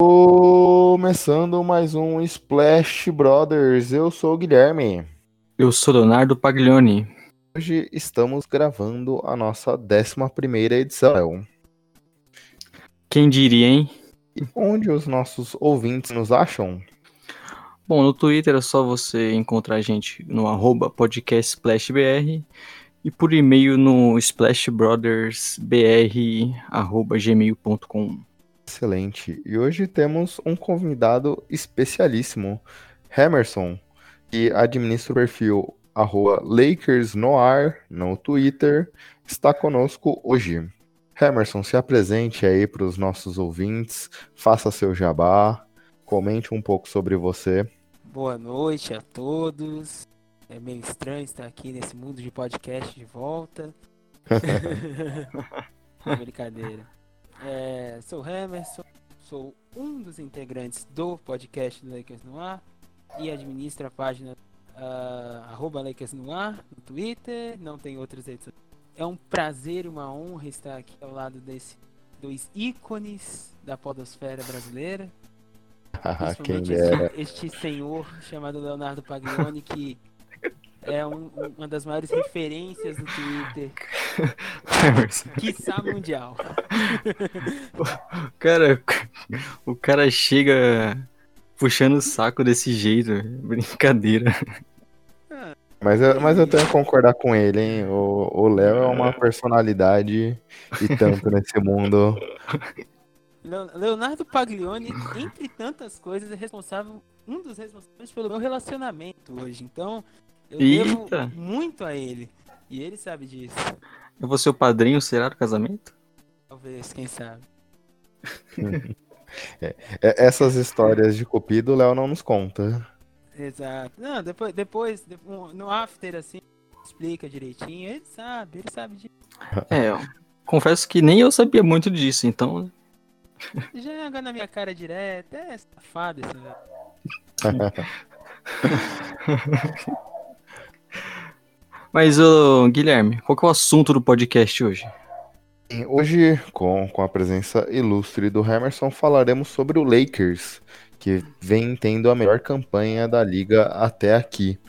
Começando mais um Splash Brothers, eu sou o Guilherme. Eu sou Leonardo Paglioni. Hoje estamos gravando a nossa 11 edição. Quem diria, hein? E onde os nossos ouvintes nos acham? Bom, no Twitter é só você encontrar a gente no arroba podcastsplashbr e por e-mail no splashbrothersbr.gmail.com. Excelente. E hoje temos um convidado especialíssimo, Emerson, que administra o perfil arroba LakersNoir no Twitter, está conosco hoje. Emerson, se apresente aí para os nossos ouvintes, faça seu jabá, comente um pouco sobre você. Boa noite a todos. É meio estranho estar aqui nesse mundo de podcast de volta. é brincadeira. É, sou Emerson, sou um dos integrantes do podcast do Lakers no Ar e administro a página uh, Lakers no Ar no Twitter, não tem outras redes É um prazer e uma honra estar aqui ao lado desse dois ícones da podosfera brasileira. Quem este, este senhor chamado Leonardo Paglioni que é um, uma das maiores referências do Twitter. Quiçá mundial. cara, o cara chega puxando o saco desse jeito. Brincadeira. Mas eu, mas eu tenho que concordar com ele, hein? O Léo é uma personalidade e tanto nesse mundo. Leonardo Paglioni, entre tantas coisas, é responsável, um dos responsáveis pelo meu relacionamento hoje. Então, eu Eita. devo muito a ele. E ele sabe disso. Eu vou ser o padrinho, será, do casamento? Talvez, quem sabe. é, é, essas histórias de cupido o Léo não nos conta. Exato. Não, depois, depois, no after, assim, explica direitinho. Ele sabe, ele sabe disso. É, eu confesso que nem eu sabia muito disso, então. Né? Joga na minha cara direto. É safado esse velho. Mas, ô, Guilherme, qual que é o assunto do podcast hoje? Hoje, com, com a presença ilustre do Emerson, falaremos sobre o Lakers, que vem tendo a melhor campanha da liga até aqui.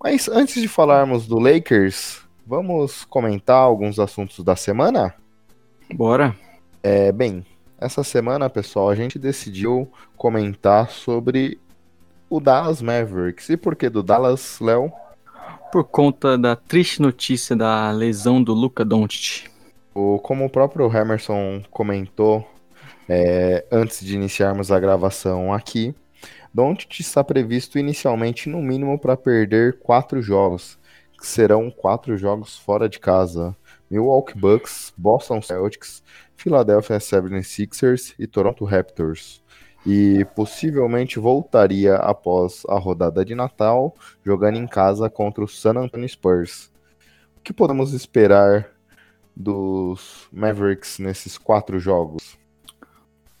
Mas antes de falarmos do Lakers, vamos comentar alguns assuntos da semana? Bora. É, bem, essa semana, pessoal, a gente decidiu comentar sobre o Dallas Mavericks. E por que do Dallas, Léo? Por conta da triste notícia da lesão do Luca Doncic. Como o próprio Emerson comentou é, antes de iniciarmos a gravação aqui, Doncic está previsto inicialmente no mínimo para perder quatro jogos, que serão quatro jogos fora de casa. Milwaukee Bucks, Boston Celtics, Philadelphia 76ers e Toronto Raptors e possivelmente voltaria após a rodada de Natal, jogando em casa contra o San Antonio Spurs. O que podemos esperar dos Mavericks nesses quatro jogos?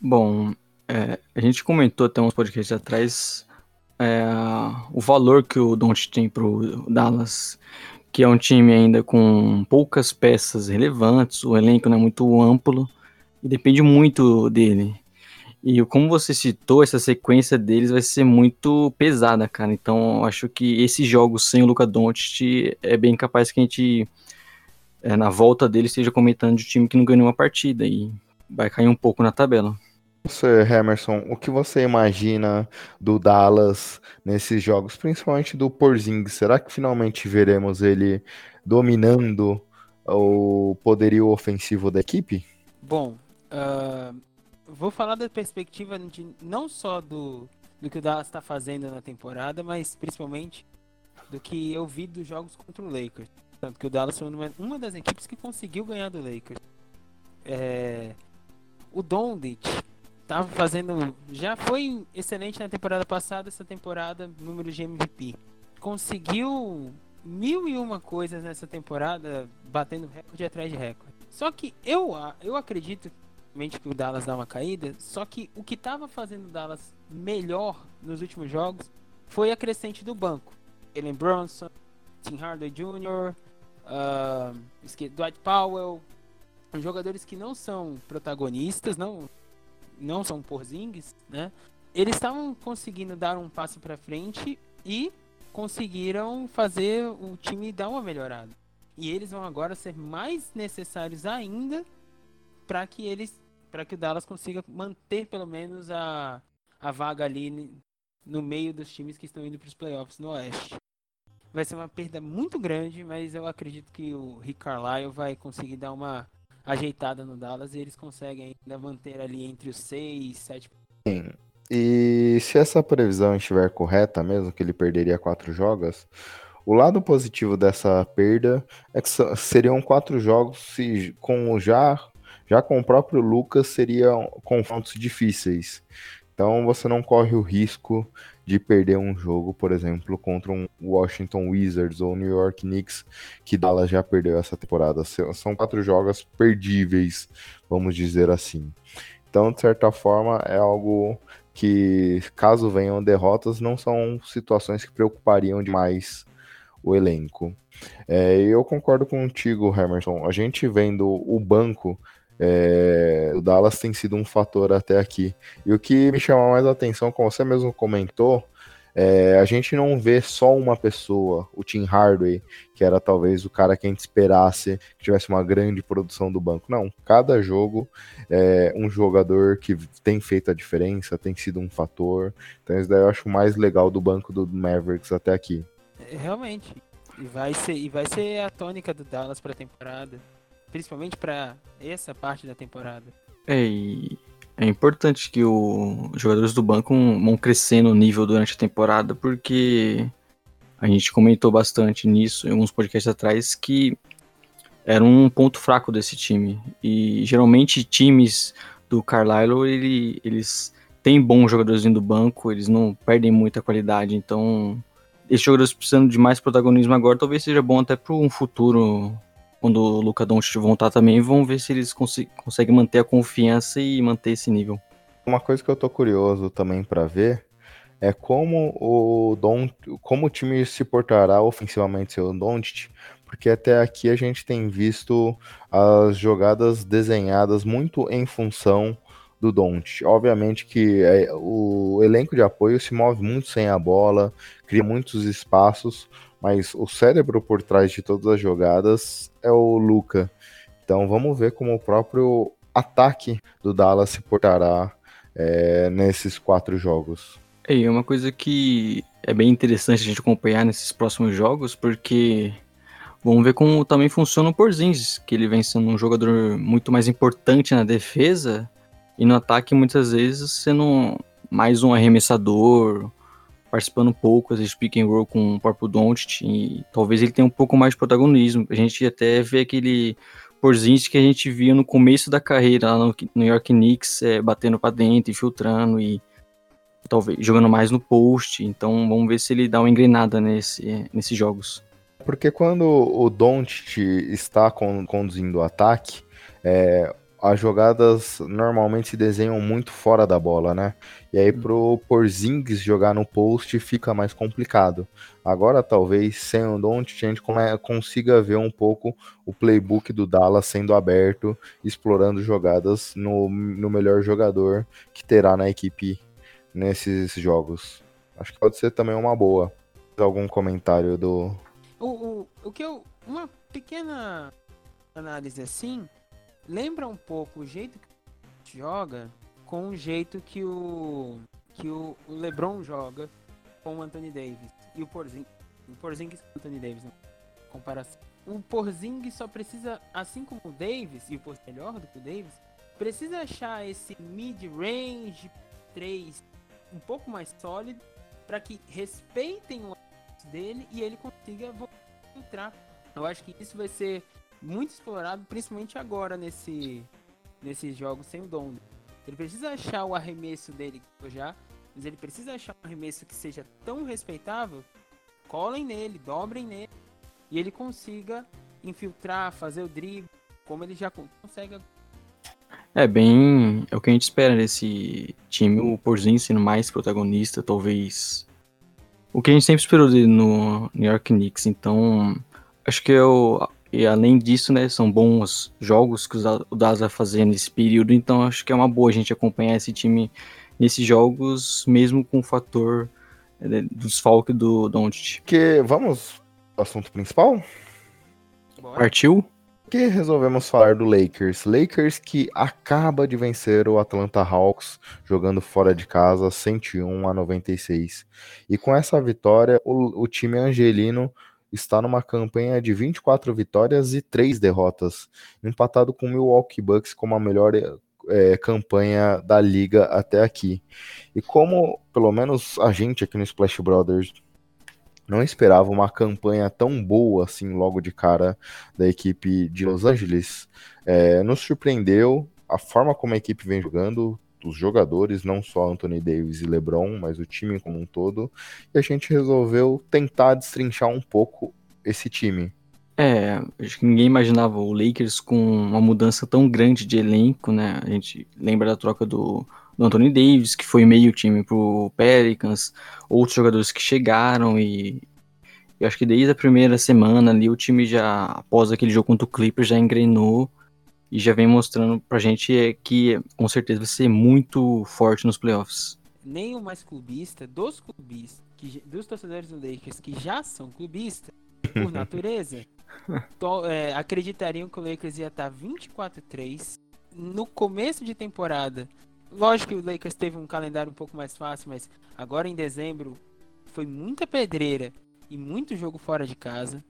Bom, é, a gente comentou até uns podcasts atrás é, o valor que o Don't tem para o Dallas, que é um time ainda com poucas peças relevantes, o elenco não é muito amplo e depende muito dele. E como você citou, essa sequência deles vai ser muito pesada, cara. Então, acho que esses jogos sem o Luca Doncic é bem capaz que a gente, é, na volta dele, esteja comentando de um time que não ganhou uma partida e vai cair um pouco na tabela. Você, Emerson, o que você imagina do Dallas nesses jogos, principalmente do Porzingis? Será que finalmente veremos ele dominando o poderio ofensivo da equipe? Bom, uh, vou falar da perspectiva de não só do, do que o Dallas está fazendo na temporada, mas principalmente do que eu vi dos jogos contra o Lakers. Tanto que o Dallas foi uma, uma das equipes que conseguiu ganhar do Lakers. É, o Doncic estava fazendo, já foi excelente na temporada passada, essa temporada número de MVP. Conseguiu mil e uma coisas nessa temporada, batendo recorde atrás de recorde. Só que eu, eu acredito que o Dallas dá uma caída, só que o que estava fazendo o Dallas melhor nos últimos jogos foi a crescente do banco. Ellen Bronson, Tim Hardaway Jr., uh, Dwight Powell, jogadores que não são protagonistas, não não são Porzingis, né? Eles estavam conseguindo dar um passo para frente e conseguiram fazer o time dar uma melhorada. E eles vão agora ser mais necessários ainda para que eles para que o Dallas consiga manter pelo menos a, a vaga ali no meio dos times que estão indo para os playoffs no Oeste. Vai ser uma perda muito grande, mas eu acredito que o Rick Carlisle vai conseguir dar uma ajeitada no Dallas e eles conseguem ainda manter ali entre os 6 7 Sim. E se essa previsão estiver correta mesmo, que ele perderia quatro jogos, o lado positivo dessa perda é que seriam quatro jogos se, com já, já com o próprio Lucas seriam confrontos difíceis. Então você não corre o risco de perder um jogo, por exemplo, contra um Washington Wizards ou New York Knicks, que Dallas já perdeu essa temporada. São quatro jogos perdíveis, vamos dizer assim. Então, de certa forma, é algo que, caso venham derrotas, não são situações que preocupariam demais o elenco. É, eu concordo contigo, Emerson. A gente vendo o banco é, o Dallas tem sido um fator até aqui. E o que me chama mais atenção, como você mesmo comentou, é, a gente não vê só uma pessoa, o Tim Hardaway, que era talvez o cara que a gente esperasse que tivesse uma grande produção do banco. Não, cada jogo é um jogador que tem feito a diferença, tem sido um fator. Então isso daí eu acho mais legal do banco do Mavericks até aqui. É, realmente. E vai ser, e vai ser a tônica do Dallas para a temporada principalmente para essa parte da temporada. É, é importante que os jogadores do banco vão crescendo o nível durante a temporada, porque a gente comentou bastante nisso em alguns podcasts atrás que era um ponto fraco desse time. E geralmente times do Carlisle, ele, eles têm bons jogadores do banco, eles não perdem muita qualidade, então esses jogadores precisando de mais protagonismo agora, talvez seja bom até para um futuro quando o Luca Doncic voltar também, vão ver se eles cons conseguem manter a confiança e manter esse nível. Uma coisa que eu tô curioso também para ver é como o Don, como o time se portará ofensivamente seu Doncic, porque até aqui a gente tem visto as jogadas desenhadas muito em função do Doncic. Obviamente que é, o elenco de apoio se move muito sem a bola, cria muitos espaços, mas o cérebro por trás de todas as jogadas é o Luca. Então vamos ver como o próprio ataque do Dallas se portará é, nesses quatro jogos. É uma coisa que é bem interessante a gente acompanhar nesses próximos jogos, porque vamos ver como também funciona o Porzingis, que ele vem sendo um jogador muito mais importante na defesa e no ataque muitas vezes sendo mais um arremessador, participando pouco, às vezes pick and roll com o próprio Doncic, e talvez ele tenha um pouco mais de protagonismo. A gente até vê aquele Porzingis que a gente via no começo da carreira lá no New York Knicks, é, batendo para dentro, infiltrando e talvez jogando mais no post. Então vamos ver se ele dá uma engrenada nesse, nesses jogos. Porque quando o Doncic está conduzindo o ataque, é, as jogadas normalmente se desenham muito fora da bola, né? E aí pro Porzingis jogar no post fica mais complicado. Agora talvez sem o Don't a gente consiga ver um pouco o playbook do Dallas sendo aberto, explorando jogadas no, no melhor jogador que terá na equipe nesses jogos. Acho que pode ser também uma boa. Algum comentário do. O, o, o que eu. Uma pequena análise assim lembra um pouco o jeito que joga com o jeito que o que o, LeBron joga com o Anthony Davis e o Porzingis, o Porzingis com o Anthony Davis, né? comparação. O Porzingis só precisa, assim como o Davis e o Porzingis melhor do que o Davis, precisa achar esse mid-range 3 um pouco mais sólido para que respeitem o dele e ele consiga entrar. Eu acho que isso vai ser muito explorado, principalmente agora nesse nesses jogos sem o Dom. Ele precisa achar o arremesso dele já, mas ele precisa achar um arremesso que seja tão respeitável, colhem nele, dobrem nele e ele consiga infiltrar, fazer o drible, como ele já consegue. É bem, é o que a gente espera desse time, o Porzinho sendo mais protagonista, talvez o que a gente sempre esperou dele no New York Knicks. Então, acho que eu E além disso, né, são bons jogos que o Dallas vai fazer nesse período, então acho que é uma boa a gente acompanhar esse time nesses jogos, mesmo com o fator né, do desfalque do Doncic. Que vamos ao assunto principal? Bora. Partiu? que resolvemos falar do Lakers? Lakers que acaba de vencer o Atlanta Hawks jogando fora de casa 101 a 96. E com essa vitória, o, o time angelino está numa campanha de 24 vitórias e 3 derrotas, empatado com o Milwaukee Bucks como a melhor é, campanha da liga até aqui. E como, pelo menos a gente aqui no Splash Brothers não esperava uma campanha tão boa assim logo de cara da equipe de Los Angeles. É, nos surpreendeu a forma como a equipe vem jogando, os jogadores, não só Anthony Davis e LeBron, mas o time como um todo. E a gente resolveu tentar destrinchar um pouco esse time. É, acho que ninguém imaginava o Lakers com uma mudança tão grande de elenco, né? A gente lembra da troca do, do Anthony Davis, que foi meio time pro Pelicans, outros jogadores que chegaram e eu acho que desde a primeira semana ali o time já, após aquele jogo contra o Clippers, já engrenou e já vem mostrando pra gente é que com certeza vai ser muito forte nos playoffs. Nem o mais clubista, dos clubistas, que, dos torcedores do Lakers que já são clubistas, por natureza, to, é, acreditariam que o Lakers ia estar 24-3 no começo de temporada Lógico que o Lakers teve um calendário um pouco mais fácil, mas agora em dezembro foi muita pedreira e muito jogo fora de casa.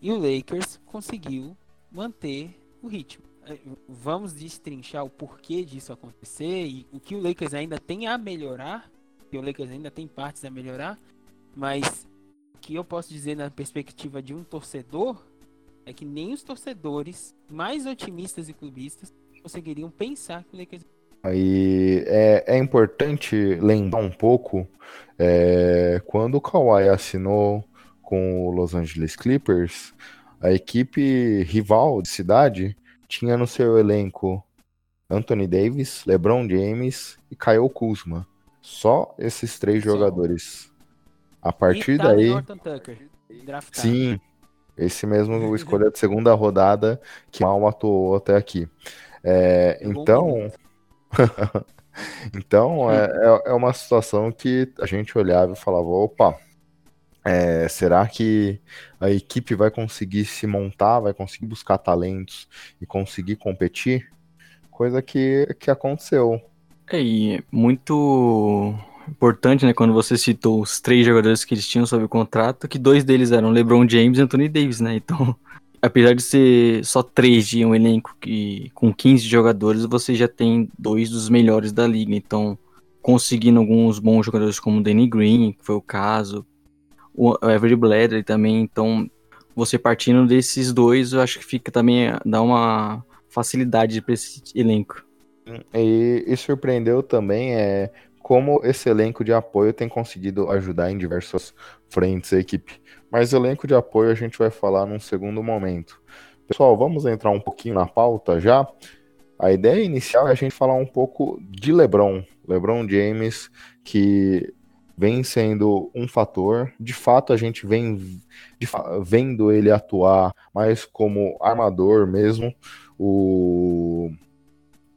E o Lakers conseguiu manter o ritmo. Vamos destrinchar o porquê disso acontecer e o que o Lakers ainda tem a melhorar. Que o Lakers ainda tem partes a melhorar. Mas o que eu posso dizer na perspectiva de um torcedor é que nem os torcedores mais otimistas e clubistas conseguiriam pensar que o Lakers Aí é, é importante lembrar um pouco é, quando o Kawhi assinou com o Los Angeles Clippers, a equipe rival de cidade tinha no seu elenco Anthony Davis, LeBron James e Kyle Kuzma. Só esses três Só. jogadores. A partir daí. Tucker, sim, esse mesmo escolha de segunda rodada que mal atuou até aqui. É, então. então, é, é, é uma situação que a gente olhava e falava: opa, é, será que a equipe vai conseguir se montar, vai conseguir buscar talentos e conseguir competir? Coisa que, que aconteceu. É, e muito importante, né, quando você citou os três jogadores que eles tinham sob contrato, que dois deles eram LeBron James e Anthony Davis, né? Então, apesar de ser só três de um elenco que, com 15 jogadores, você já tem dois dos melhores da liga. Então, conseguindo alguns bons jogadores como o Danny Green, que foi o caso, o Every Bladley também. Então, você partindo desses dois, eu acho que fica também, dá uma facilidade para esse elenco. E, e surpreendeu também é como esse elenco de apoio tem conseguido ajudar em diversas frentes a equipe. Mas elenco de apoio a gente vai falar num segundo momento. Pessoal, vamos entrar um pouquinho na pauta já. A ideia inicial é a gente falar um pouco de LeBron, LeBron James, que vem sendo um fator. De fato, a gente vem vendo ele atuar mais como armador mesmo. O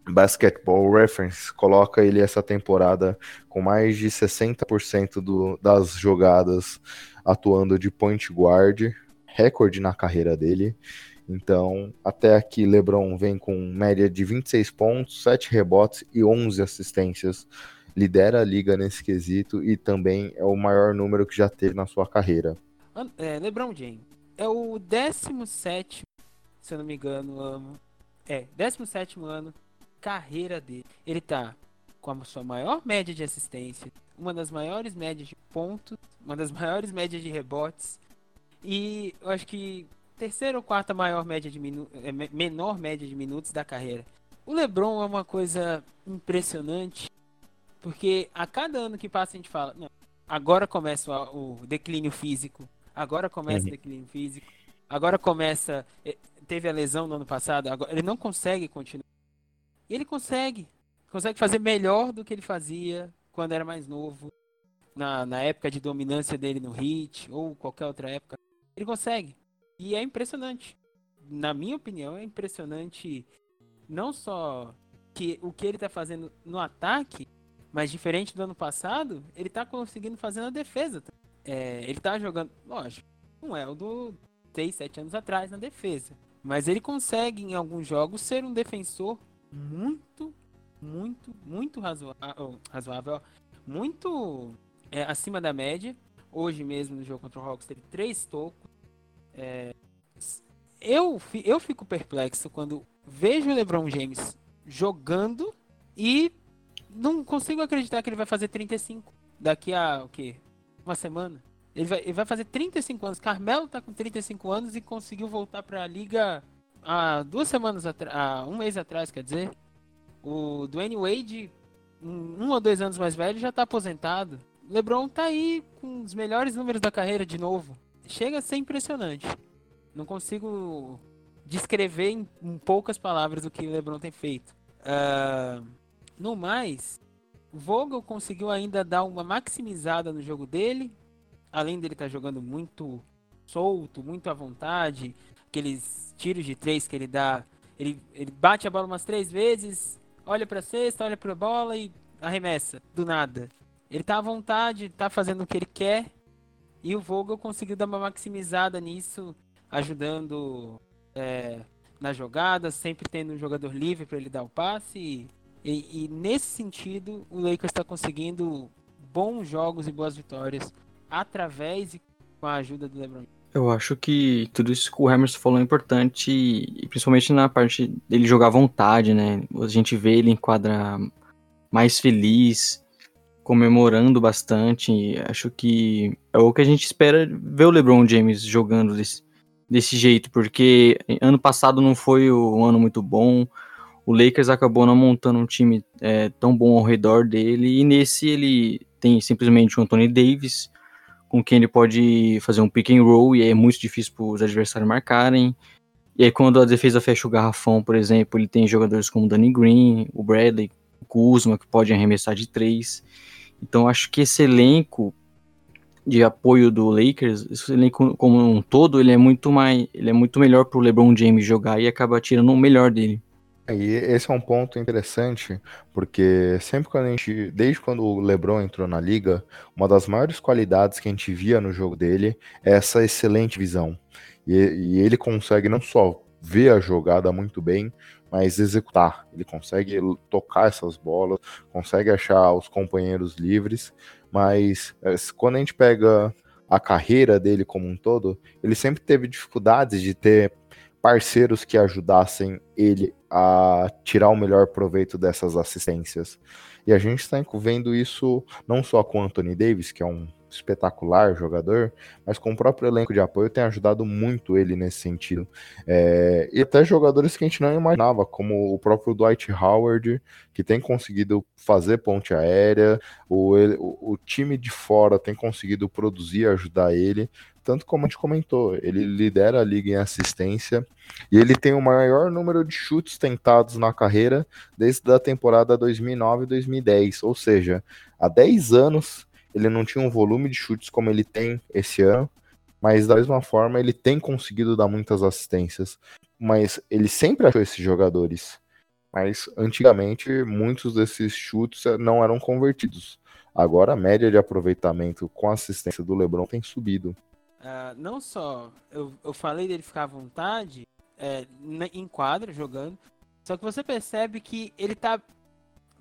Basketball Reference coloca ele essa temporada com mais de 60% do, das jogadas atuando de point guard, recorde na carreira dele. Então, até aqui, LeBron vem com média de 26 pontos, 7 rebotes e 11 assistências. Lidera a liga nesse quesito e também é o maior número que já teve na sua carreira. É, LeBron James é o 17, se eu não me engano, ano. É, 17 ano carreira dele. Ele tá com a sua maior média de assistência, uma das maiores médias de pontos, uma das maiores médias de rebotes e eu acho que terceira ou quarta maior média de é, menor média de minutos da carreira. O LeBron é uma coisa impressionante porque a cada ano que passa a gente fala, não, agora começa o, o declínio físico, agora começa uhum. o declínio físico, agora começa é, teve a lesão no ano passado, agora ele não consegue continuar ele consegue. Consegue fazer melhor do que ele fazia quando era mais novo. Na, na época de dominância dele no Hit, ou qualquer outra época. Ele consegue. E é impressionante. na minha opinião, é impressionante não só que o que ele tá fazendo no ataque, mas diferente do ano passado, ele tá conseguindo fazer na defesa. É, ele tá jogando, lógico, não é o do 6, 7 anos atrás na defesa. Mas ele consegue, em alguns jogos, ser um defensor muito, muito, muito razoável, razoável muito é, acima da média. Hoje mesmo, no jogo contra o Hawks, teve três tocos. É, eu, eu fico perplexo quando vejo o LeBron James jogando e não consigo acreditar que ele vai fazer 35 daqui a o quê? Uma semana. Ele vai, ele vai fazer 35 anos. Carmelo tá com 35 anos e conseguiu voltar para a liga há duas semanas atrás, um mês atrás, quer dizer. O Dwayne Wade, um, um ou dois anos mais velho, já tá aposentado. LeBron tá aí com os melhores números da carreira de novo. Chega a ser impressionante. Não consigo descrever em, em poucas palavras o que LeBron tem feito. Uh, no mais, Vogel conseguiu ainda dar uma maximizada no jogo dele, além dele estar tá jogando muito solto, muito à vontade, aqueles tiros de três que ele dá, ele, ele bate a bola umas três vezes, olha para cesta, olha para a bola e arremessa do nada. Ele tá à vontade, tá fazendo o que ele quer e o Vogel conseguiu dar uma maximizada nisso, ajudando é, na jogada, sempre tendo um jogador livre para ele dar o passe. E, e, e nesse sentido, o Lakers está conseguindo bons jogos e boas vitórias através e com a ajuda do LeBron. Eu acho que tudo isso que o Hammers falou é importante, e principalmente na parte dele jogar à vontade, né? A gente vê ele em quadra mais feliz, comemorando bastante. Acho que é o que a gente espera ver o LeBron James jogando desse, desse jeito, porque ano passado não foi um ano muito bom. O Lakers acabou não montando um time é, tão bom ao redor dele, e nesse ele tem simplesmente o Anthony Davis, com quem ele pode fazer um pick and roll, e é muito difícil para os adversários marcarem. E aí, quando a defesa fecha o garrafão, por exemplo, ele tem jogadores como o Danny Green, o Bradley, o Kuzma, que podem arremessar de três. Então, acho que esse elenco de apoio do Lakers, esse elenco como um todo, ele é muito mais, ele é muito melhor pro LeBron James jogar e acaba tirando o melhor dele. E esse é um ponto interessante, porque sempre quando a gente, desde quando o LeBron entrou na liga, uma das maiores qualidades que a gente via no jogo dele é essa excelente visão. E, e ele consegue não só ver a jogada muito bem, mas executar. Ele consegue tocar essas bolas, consegue achar os companheiros livres, mas é, quando a gente pega a carreira dele como um todo, ele sempre teve dificuldades de ter parceiros que ajudassem ele a tirar o melhor proveito dessas assistências. E a gente está vendo isso não só com o Anthony Davis, que é um espetacular jogador, mas com o próprio elenco de apoio tem ajudado muito ele nesse sentido. É, e até jogadores que a gente não imaginava, como o próprio Dwight Howard, que tem conseguido fazer ponte aérea, o, o, o time de fora tem conseguido produzir, ajudar ele tanto como a gente comentou, ele lidera a liga em assistência e ele tem o maior número de chutes tentados na carreira desde a temporada 2009 e 2010, ou seja, há 10 anos ele não tinha um volume de chutes como ele tem esse ano, mas da mesma forma ele tem conseguido dar muitas assistências. Mas ele sempre achou esses jogadores. Mas antigamente muitos desses chutes não eram convertidos. Agora a média de aproveitamento com assistência do LeBron tem subido. Uh, não só eu, eu falei dele ficar à vontade é, em quadra jogando, só que você percebe que ele tá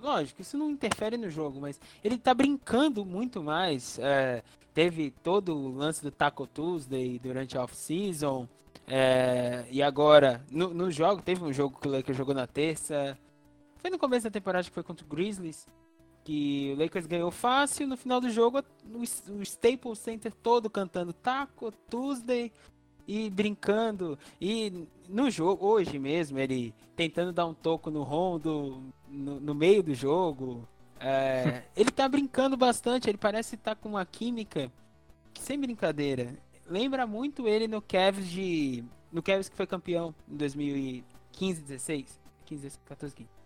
lógico, isso não interfere no jogo, mas ele tá brincando muito mais. É, teve todo o lance do Taco Tuesday durante a off-season. É, e agora, no, no, jogo, teve um jogo que Lakers jogou na terça. Foi no começo da temporada que foi contra o Grizzlies. Que o Lakers ganhou fácil. No final do jogo, o, Staples Center todo cantando Taco Tuesday e brincando. E no jogo, hoje mesmo, ele tentando dar um toco no Rondo no, no meio do jogo. É, ele tá brincando bastante, ele parece estar tá com uma química que, sem brincadeira, lembra muito ele no Cavs de. No Cavs que foi campeão em 2015, 16. 15, 14, 15.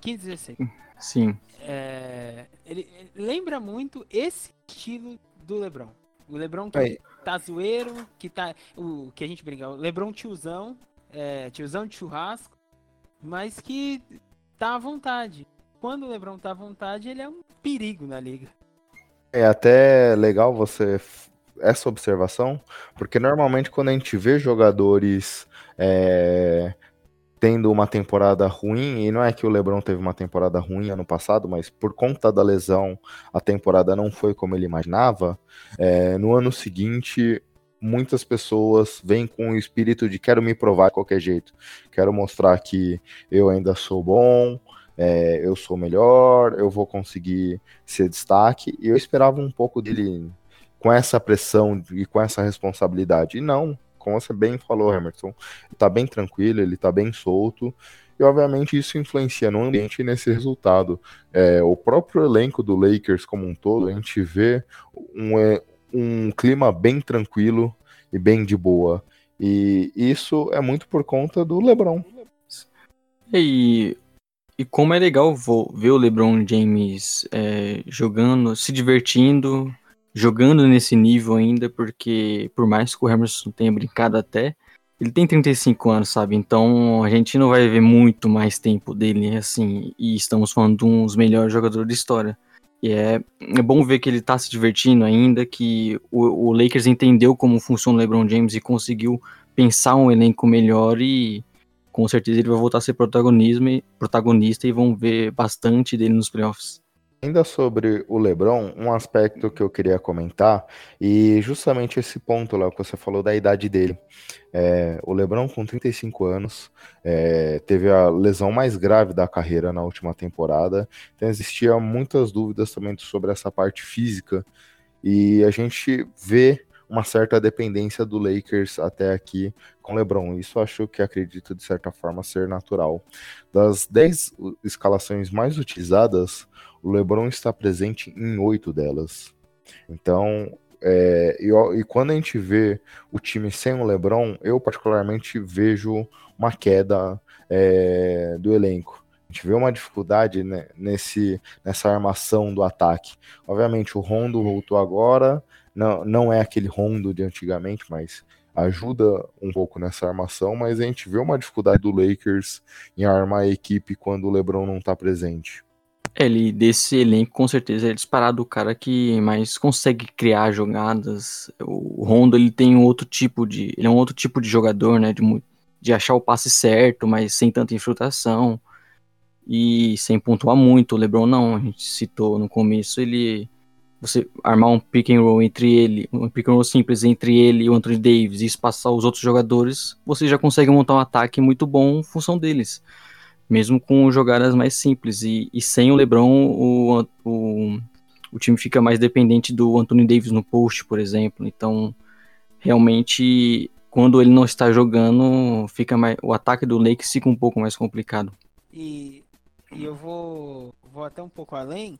15, 16. Sim. É, ele, ele, lembra muito esse estilo do LeBron. O LeBron que Aí. tá zoeiro, que tá. O que a gente brinca, o LeBron tiozão, é, tiozão de churrasco, mas que tá à vontade. Quando o LeBron tá à vontade, ele é um perigo na liga. É até legal você essa observação, porque normalmente quando a gente vê jogadores é, tendo uma temporada ruim, e não é que o LeBron teve uma temporada ruim ano passado, mas por conta da lesão a temporada não foi como ele imaginava, é, no ano seguinte muitas pessoas vêm com o espírito de quero me provar de qualquer jeito, quero mostrar que eu ainda sou bom, é, eu sou melhor, eu vou conseguir ser destaque, e eu esperava um pouco dele com essa pressão e com essa responsabilidade, e não, como você bem falou, Emerson, ele tá bem tranquilo, ele tá bem solto, e obviamente isso influencia no ambiente nesse resultado. É, o próprio elenco do Lakers como um todo, a gente vê um, é, um clima bem tranquilo e bem de boa. E isso é muito por conta do LeBron. E, e como é legal ver o LeBron James é, jogando, se divertindo, jogando nesse nível ainda, porque por mais que o Emerson tenha brincado até, ele tem 35 anos, sabe? Então a gente não vai ver muito mais tempo dele, assim, e estamos falando de um dos melhores jogadores da história. E é, é bom ver que ele tá se divertindo ainda, que o, o Lakers entendeu como funciona o LeBron James e conseguiu pensar um elenco melhor e com certeza ele vai voltar a ser protagonismo, protagonista e vão ver bastante dele nos playoffs. Ainda sobre o LeBron, um aspecto que eu queria comentar, e justamente esse ponto, Léo, que você falou da idade dele. É, o LeBron, com 35 anos, é, teve a lesão mais grave da carreira na última temporada, então existia muitas dúvidas também sobre essa parte física, e a gente vê uma certa dependência do Lakers até aqui com LeBron. Isso acho que acredito de certa forma ser natural. Das 10 escalações mais utilizadas, o LeBron está presente em oito delas. Então, é, e, e, quando a gente vê o time sem o LeBron, eu particularmente vejo uma queda é, do elenco. A gente vê uma dificuldade né, nesse, nessa armação do ataque. Obviamente, o Rondo voltou agora, não, não é aquele Rondo de antigamente, mas ajuda um pouco nessa armação, mas a gente vê uma dificuldade do Lakers em armar a equipe quando o LeBron não está presente. Ele, desse elenco, com certeza, é disparado o cara que mais consegue criar jogadas. O Rondo, ele tem um outro tipo de... Ele é um outro tipo de jogador, né? De, de achar o passe certo, mas sem tanta infiltração. E sem pontuar muito. O LeBron não, a gente citou no começo, ele... Você armar um pick and roll entre ele, um pick and roll simples entre ele e o Anthony Davis e espaçar os outros jogadores, você já consegue montar um ataque muito bom em função deles mesmo com jogadas mais simples. E, e sem o LeBron, o, o, o, time fica mais dependente do Anthony Davis no post, por exemplo. Então, realmente, quando ele não está jogando, fica mais, o ataque do Lakers fica um pouco mais complicado. E, e eu vou, vou até um pouco além.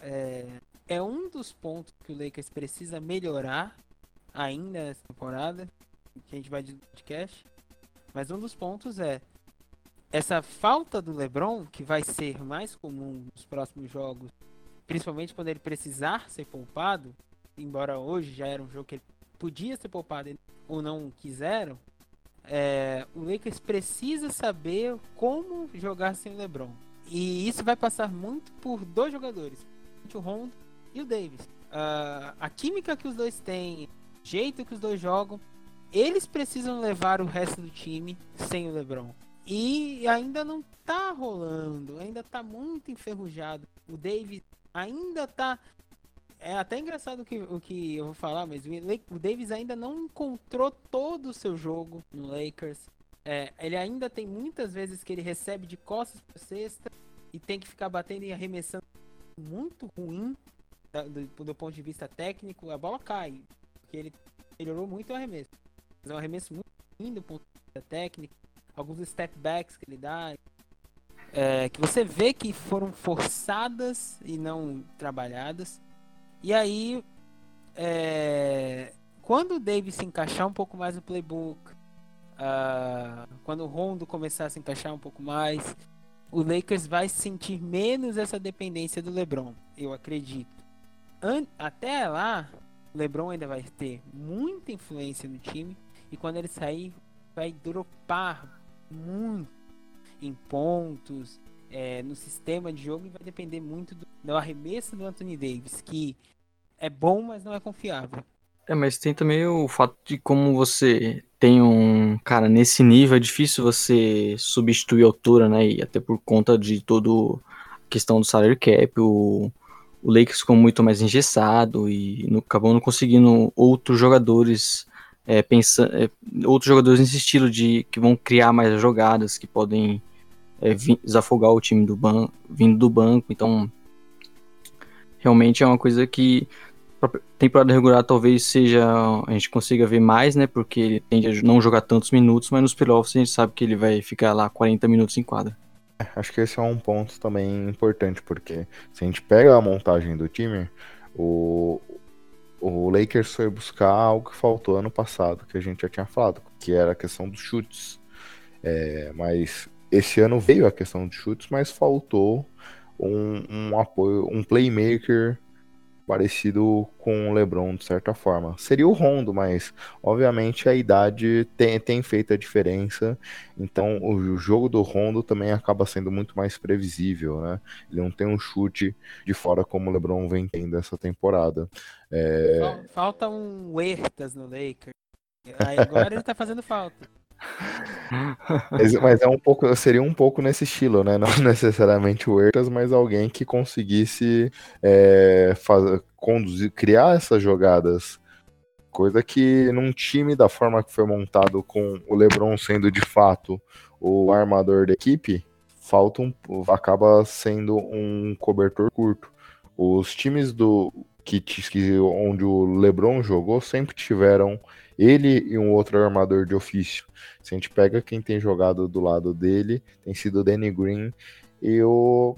É, é um dos pontos que o Lakers precisa melhorar ainda nessa temporada, que a gente vai de podcast. Mas um dos pontos é essa falta do LeBron, que vai ser mais comum nos próximos jogos, principalmente quando ele precisar ser poupado, embora hoje já era um jogo que ele podia ser poupado ou não quiseram, é, o Lakers precisa saber como jogar sem o LeBron. E isso vai passar muito por dois jogadores, o Rondo e o Davis. Uh, a química que os dois têm, o jeito que os dois jogam, eles precisam levar o resto do time sem o LeBron. E ainda não tá rolando, ainda tá muito enferrujado. O Davis ainda tá. É até engraçado o que, o que eu vou falar, mas o Davis ainda não encontrou todo o seu jogo no Lakers. É, ele ainda tem muitas vezes que ele recebe de costas para cesta e tem que ficar batendo e arremessando muito ruim do, do, ponto de vista técnico. A bola cai, porque ele melhorou muito o arremesso. Mas é um arremesso muito ruim do ponto de vista técnico alguns step backs que ele dá, é, que você vê que foram forçadas e não trabalhadas. E aí, é, quando o Davis se encaixar um pouco mais no playbook, uh, quando o Rondo começar a se encaixar um pouco mais, o Lakers vai sentir menos essa dependência do LeBron, eu acredito. An até lá, o LeBron ainda vai ter muita influência no time e quando ele sair, vai dropar muito em pontos, é, no sistema de jogo e vai depender muito do, do arremesso do Anthony Davis, que é bom, mas não é confiável. É, mas tem também o fato de como você tem um. Cara, nesse nível é difícil você substituir a altura, né? E até por conta de toda a questão do salary cap, o, o Lakers ficou muito mais engessado e no, acabou não conseguindo outros jogadores. É, pensando, é, outros jogadores nesse estilo de que vão criar mais jogadas, que podem é, desafogar o time do banco, vindo do banco. Então, realmente é uma coisa que temporada regular talvez seja a gente consiga ver mais, né? Porque ele tende a não jogar tantos minutos, mas nos playoffs a gente sabe que ele vai ficar lá 40 minutos em quadra. É, acho que esse é um ponto também importante, porque se a gente pega a montagem do time, o, o Lakers foi buscar algo que faltou ano passado, que a gente já tinha falado, que era a questão dos chutes. É, mas esse ano veio a questão de chutes, mas faltou um, um apoio, um playmaker parecido com o LeBron de certa forma. Seria o Rondo, mas obviamente a idade tem, tem feito a diferença. Então o jogo do Rondo também acaba sendo muito mais previsível, né? Ele não tem um chute de fora como o LeBron vem tendo essa temporada. É... Falta um Huertas no Lakers. Agora ele tá fazendo falta mas, é um pouco, seria um pouco nesse estilo, né? Não necessariamente o Ertas, mas alguém que conseguisse é, fazer, conduzir, criar essas jogadas. Coisa que num time da forma que foi montado, com o LeBron sendo de fato o armador da equipe, falta um, acaba sendo um cobertor curto. Os times do que, que onde o LeBron jogou sempre tiveram ele e um outro armador de ofício. Se a gente pega quem tem jogado do lado dele, tem sido o Danny Green e o.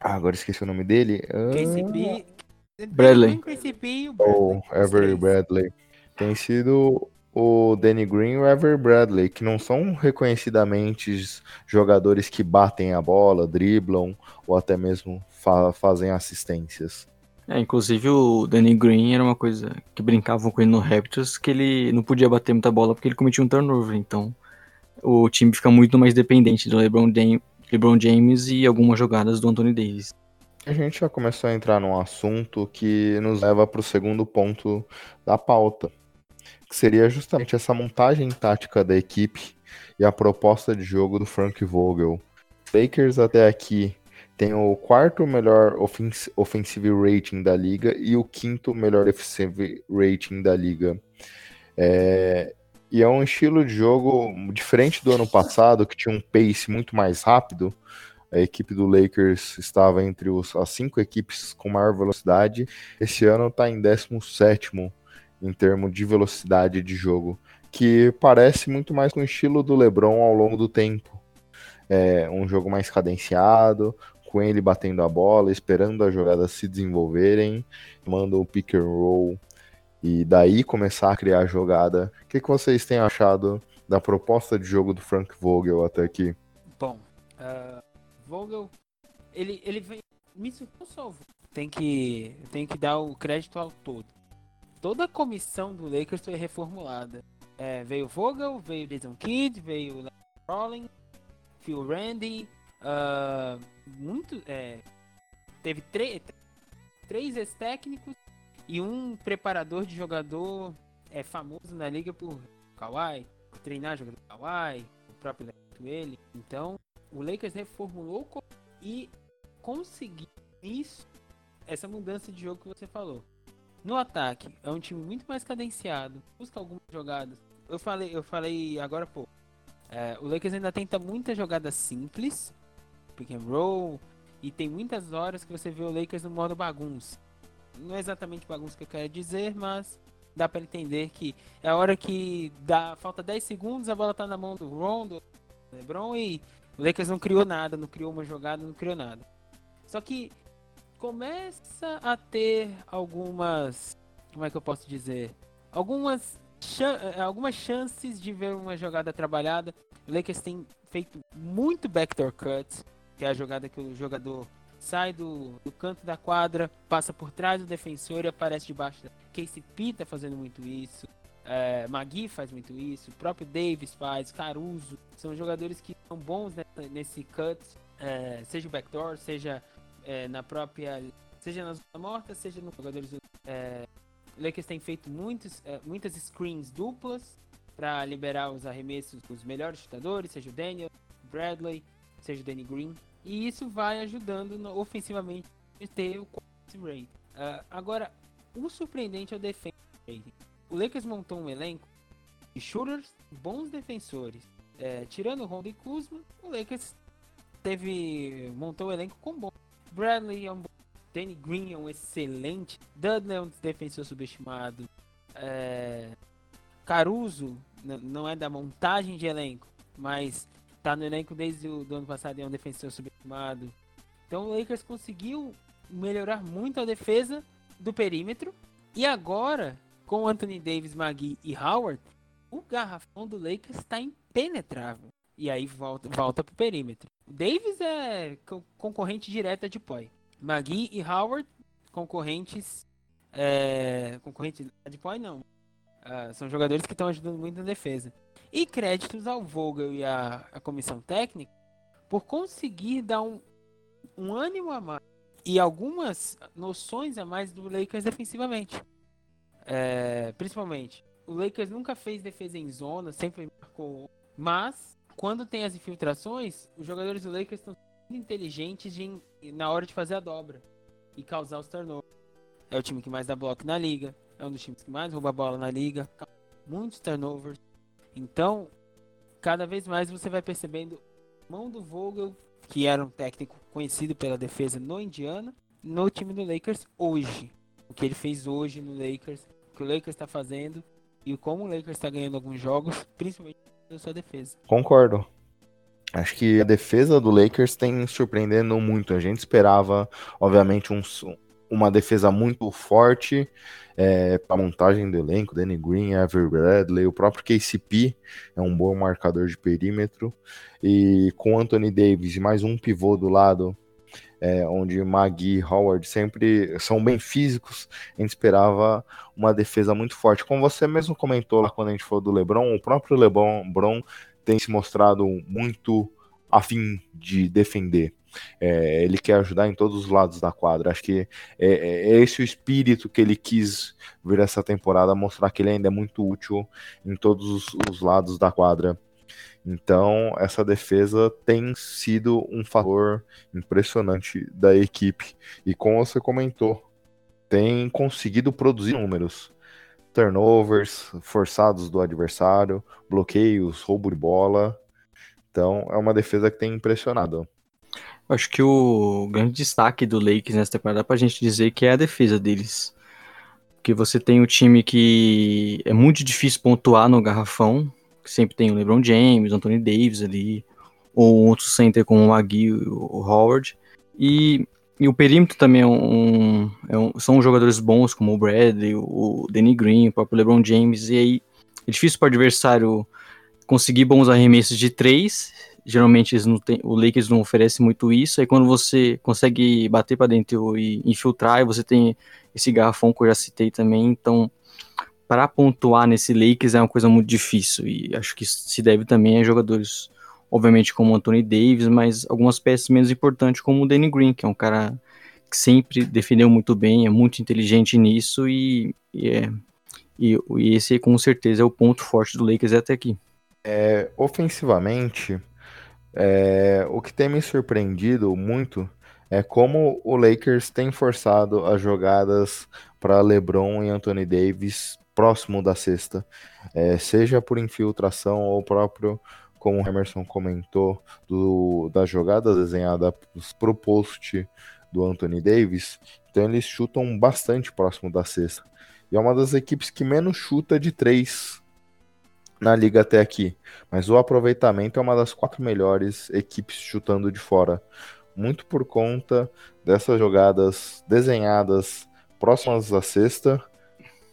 Ah, agora esqueci o nome dele. KCP. Ah... Bradley. KCP Ou Avery Bradley. Tem sido o Danny Green e o Avery Bradley, que não são reconhecidamente jogadores que batem a bola, driblam ou até mesmo fa fazem assistências. É, inclusive o Danny Green era uma coisa que brincavam com ele no Raptors, que ele não podia bater muita bola porque ele cometia um turnover, então o time fica muito mais dependente do LeBron, LeBron James e algumas jogadas do Anthony Davis. A gente já começou a entrar num assunto que nos leva para o segundo ponto da pauta, que seria justamente essa montagem tática da equipe e a proposta de jogo do Frank Vogel. Lakers até aqui tem o quarto melhor offens offensive rating da liga e o quinto melhor defensive rating da liga. É, e é um estilo de jogo diferente do ano passado, que tinha um pace muito mais rápido. A equipe do Lakers estava entre os, as cinco equipes com maior velocidade. Esse ano está em 17 em termos de velocidade de jogo, que parece muito mais com o estilo do LeBron ao longo do tempo. É um jogo mais cadenciado, com ele batendo a bola, esperando as jogadas se desenvolverem, manda o pick and roll e daí começar a criar a jogada. O que, que vocês têm achado da proposta de jogo do Frank Vogel até aqui? Bom, uh, Vogel, ele, ele vem. Me surpreendeu tem que, tem que dar o crédito ao todo. Toda a comissão do Lakers foi reformulada. É, veio Vogel, veio Jason Kidd, veio Rollins, Phil Randy, uh, muito. É, teve três ex-técnicos e um preparador de jogador é famoso na liga por Kawhi, por treinar jogador Kawhi, o próprio ele. Então, o Lakers reformulou e conseguiu isso, essa mudança de jogo que você falou. No ataque, é um time muito mais cadenciado, busca algumas jogadas. Eu falei, eu falei agora pô. É, o Lakers ainda tenta muitas jogadas simples, pick and roll. E tem muitas horas que você vê o Lakers no modo bagunça. Não é exatamente bagunça que eu quero dizer, mas dá para entender que é a hora que dá, falta 10 segundos, a bola tá na mão do Rondo, LeBron e o Lakers não criou nada, não criou uma jogada, não criou nada. Só que começa a ter algumas, como é que eu posso dizer? Algumas algumas chances de ver uma jogada trabalhada. O Lakers tem feito muito backdoor cuts que é a jogada que o jogador sai do, do canto da quadra, passa por trás do defensor e aparece debaixo da. KCP tá fazendo muito isso. É, Magui faz muito isso, o próprio Davis faz, Caruso, são jogadores que são bons nesse cut, é, seja o backdoor, seja é, na própria, seja na zona morta, seja nos jogadores. É, Lakers tem feito muitos, muitas screens duplas para liberar os arremessos dos melhores chutadores, seja o Daniel, Bradley, seja o Danny Green, e isso vai ajudando no, ofensivamente a ter o rate. Uh, agora, o surpreendente é o defense rating. O Lakers montou um elenco de shooters, bons defensores. É, tirando o Ronda e Kuzma, o Lakers teve montou um elenco com bom. Bradley é um bom. Danny Green é um excelente. Dudley é um defensor subestimado. É, Caruso não é da montagem de elenco, mas tá no elenco desde o ano passado e é um defensor Então o Lakers conseguiu melhorar muito a defesa do perímetro. E agora com Anthony Davis, Magui e Howard, o garrafão do Lakers está impenetrável. E aí volta, volta pro perímetro. O Davis é concorrente direta de Poi. Magui e Howard, concorrentes. É, de Poi, não. Uh, são jogadores que estão ajudando muito na defesa. E créditos ao Vogel e à comissão técnica por conseguir dar um, um ânimo a mais e algumas noções a mais do Lakers defensivamente. É, principalmente, o Lakers nunca fez defesa em zona, sempre marcou. Mas, quando tem as infiltrações, os jogadores do Lakers estão inteligentes de, na hora de fazer a dobra e causar os turnovers. É o time que mais dá bloco na liga, é um dos times que mais rouba a bola na liga, muitos turnovers. Então, cada vez mais você vai percebendo mão do Vogel, que era um técnico conhecido pela defesa no Indiana, no time do Lakers hoje. O que ele fez hoje no Lakers que o Lakers está fazendo e como o Lakers está ganhando alguns jogos, principalmente na sua defesa. Concordo. Acho que a defesa do Lakers tem surpreendendo muito. A gente esperava, obviamente, um, uma defesa muito forte é, para montagem do elenco. Danny Green, Ever Bradley, o próprio KCP é um bom marcador de perímetro. E com Anthony Davis e mais um pivô do lado, é, onde Magui e Howard sempre são bem físicos, a gente esperava uma defesa muito forte. Como você mesmo comentou lá quando a gente falou do LeBron, o próprio LeBron tem se mostrado muito afim de defender. É, ele quer ajudar em todos os lados da quadra. Acho que é, é, é, esse o espírito que ele quis vir essa temporada, mostrar que ele ainda é muito útil em todos os, os lados da quadra. Então, essa defesa tem sido um fator impressionante da equipe. E como você comentou, tem conseguido produzir números. Turnovers forçados do adversário, bloqueios, roubo de bola. Então, é uma defesa que tem impressionado. Acho que o grande destaque do Lakers nessa temporada para a gente dizer que é a defesa deles. Porque você tem um time que é muito difícil pontuar no garrafão, sempre tem o LeBron James, Anthony Davis ali, ou outro center como o Magui e o Howard. E, e o perímetro também é um, é um, são jogadores bons, como o Bradley, o Danny Green, o próprio LeBron James, e aí é difícil para o adversário conseguir bons arremessos de três. Geralmente eles não tem, o Lakers não oferece muito isso. Aí quando você consegue bater para dentro e infiltrar, você tem esse garrafão que eu já citei também. Então para pontuar nesse Lakers é uma coisa muito difícil e acho que se deve também a jogadores, obviamente como Anthony Davis, mas algumas peças menos importantes como o Danny Green, que é um cara que sempre defendeu muito bem, é muito inteligente nisso e, e é e, e, esse com certeza é o ponto forte do Lakers até aqui. É, ofensivamente, é, o que tem me surpreendido muito é como o Lakers tem forçado as jogadas para LeBron e Anthony Davis próximo da cesta, é, seja por infiltração ou próprio, como o Emerson comentou, do, da jogada desenhada para o post do Anthony Davis, então eles chutam bastante próximo da cesta. E é uma das equipes que menos chuta de três na liga até aqui. Mas o aproveitamento é uma das quatro melhores equipes chutando de fora. Muito por conta dessas jogadas desenhadas próximas da cesta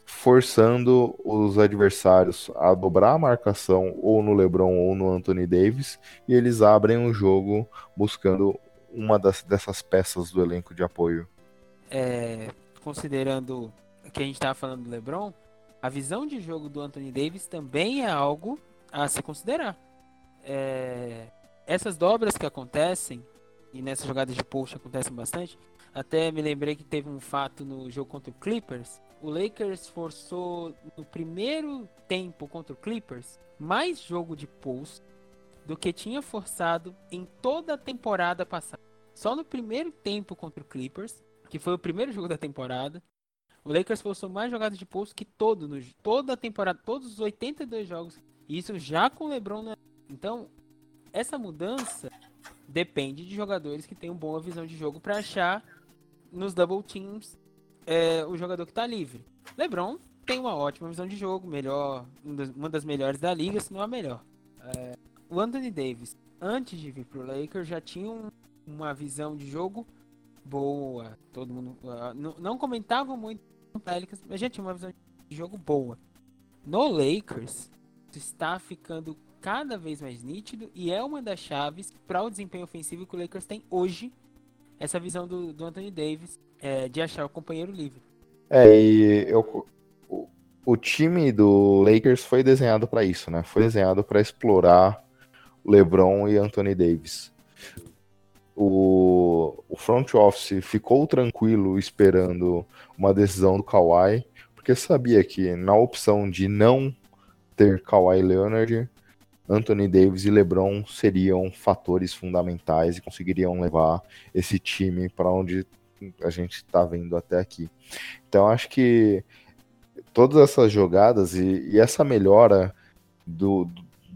forçando os adversários a dobrar a marcação ou no LeBron ou no Anthony Davis e eles abrem o jogo buscando uma das, dessas peças do elenco de apoio. É, considerando que a gente estava falando do LeBron, a visão de jogo do Anthony Davis também é algo a se considerar. É, essas dobras que acontecem, e nessas jogadas de post acontecem bastante, até me lembrei que teve um fato no jogo contra o Clippers. O Lakers forçou no primeiro tempo contra o Clippers mais jogo de post do que tinha forçado em toda a temporada passada. Só no primeiro tempo contra o Clippers, que foi o primeiro jogo da temporada, o Lakers forçou mais jogadas de post que todo, no, toda a temporada, todos os 82 jogos. E isso já com o LeBron. Né? Então, essa mudança depende de jogadores que tenham boa visão de jogo para achar nos double teams é, o jogador que está livre. LeBron tem uma ótima visão de jogo, melhor, uma das melhores da liga, se não a melhor. É, o Anthony Davis, antes de vir para o Lakers, já tinha um, uma visão de jogo boa. Todo mundo uh, não, não comentava muito Pelicans, mas já tinha uma visão de jogo boa. No Lakers, está ficando cada vez mais nítido e é uma das chaves para o desempenho ofensivo que o Lakers tem hoje. Essa visão do, do Anthony Davis é, de achar o companheiro livre. É, e eu, o, o time do Lakers foi desenhado para isso, né? Foi desenhado para explorar LeBron e Anthony Davis. O, o front office ficou tranquilo esperando uma decisão do Kawhi, porque sabia que na opção de não ter Kawhi Leonard, Anthony Davis e LeBron seriam fatores fundamentais e conseguiriam levar esse time para onde a gente está vendo até aqui. Então acho que todas essas jogadas e, e essa melhora do,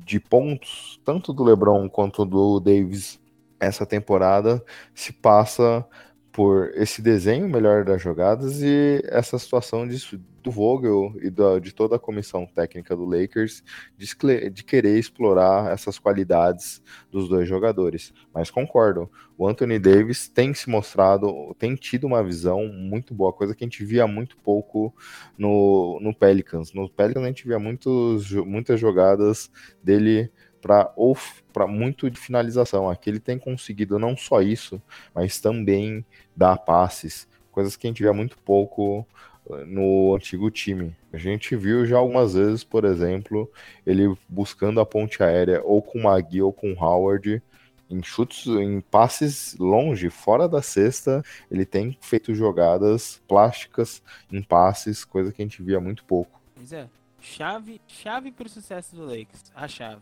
de pontos, tanto do LeBron quanto do Davis essa temporada se passa por esse desenho melhor das jogadas e essa situação de, do Vogel e da, de toda a comissão técnica do Lakers de, de, querer explorar essas qualidades dos dois jogadores. Mas concordo, o Anthony Davis tem se mostrado, tem tido uma visão muito boa, coisa que a gente via muito pouco no, no Pelicans. No Pelicans a gente via muitos, muitas jogadas dele para ou para muito de finalização. Aqui ele tem conseguido não só isso, mas também dar passes, coisas que a gente via muito pouco eh, no antigo time. A gente viu já algumas vezes, por exemplo, ele buscando a ponte aérea ou com Magui ou com Howard em chutes, em passes longe, fora da cesta, ele tem feito jogadas plásticas em passes, coisa que a gente via muito pouco. Pois é. Chave, chave para o sucesso do Lakers, a chave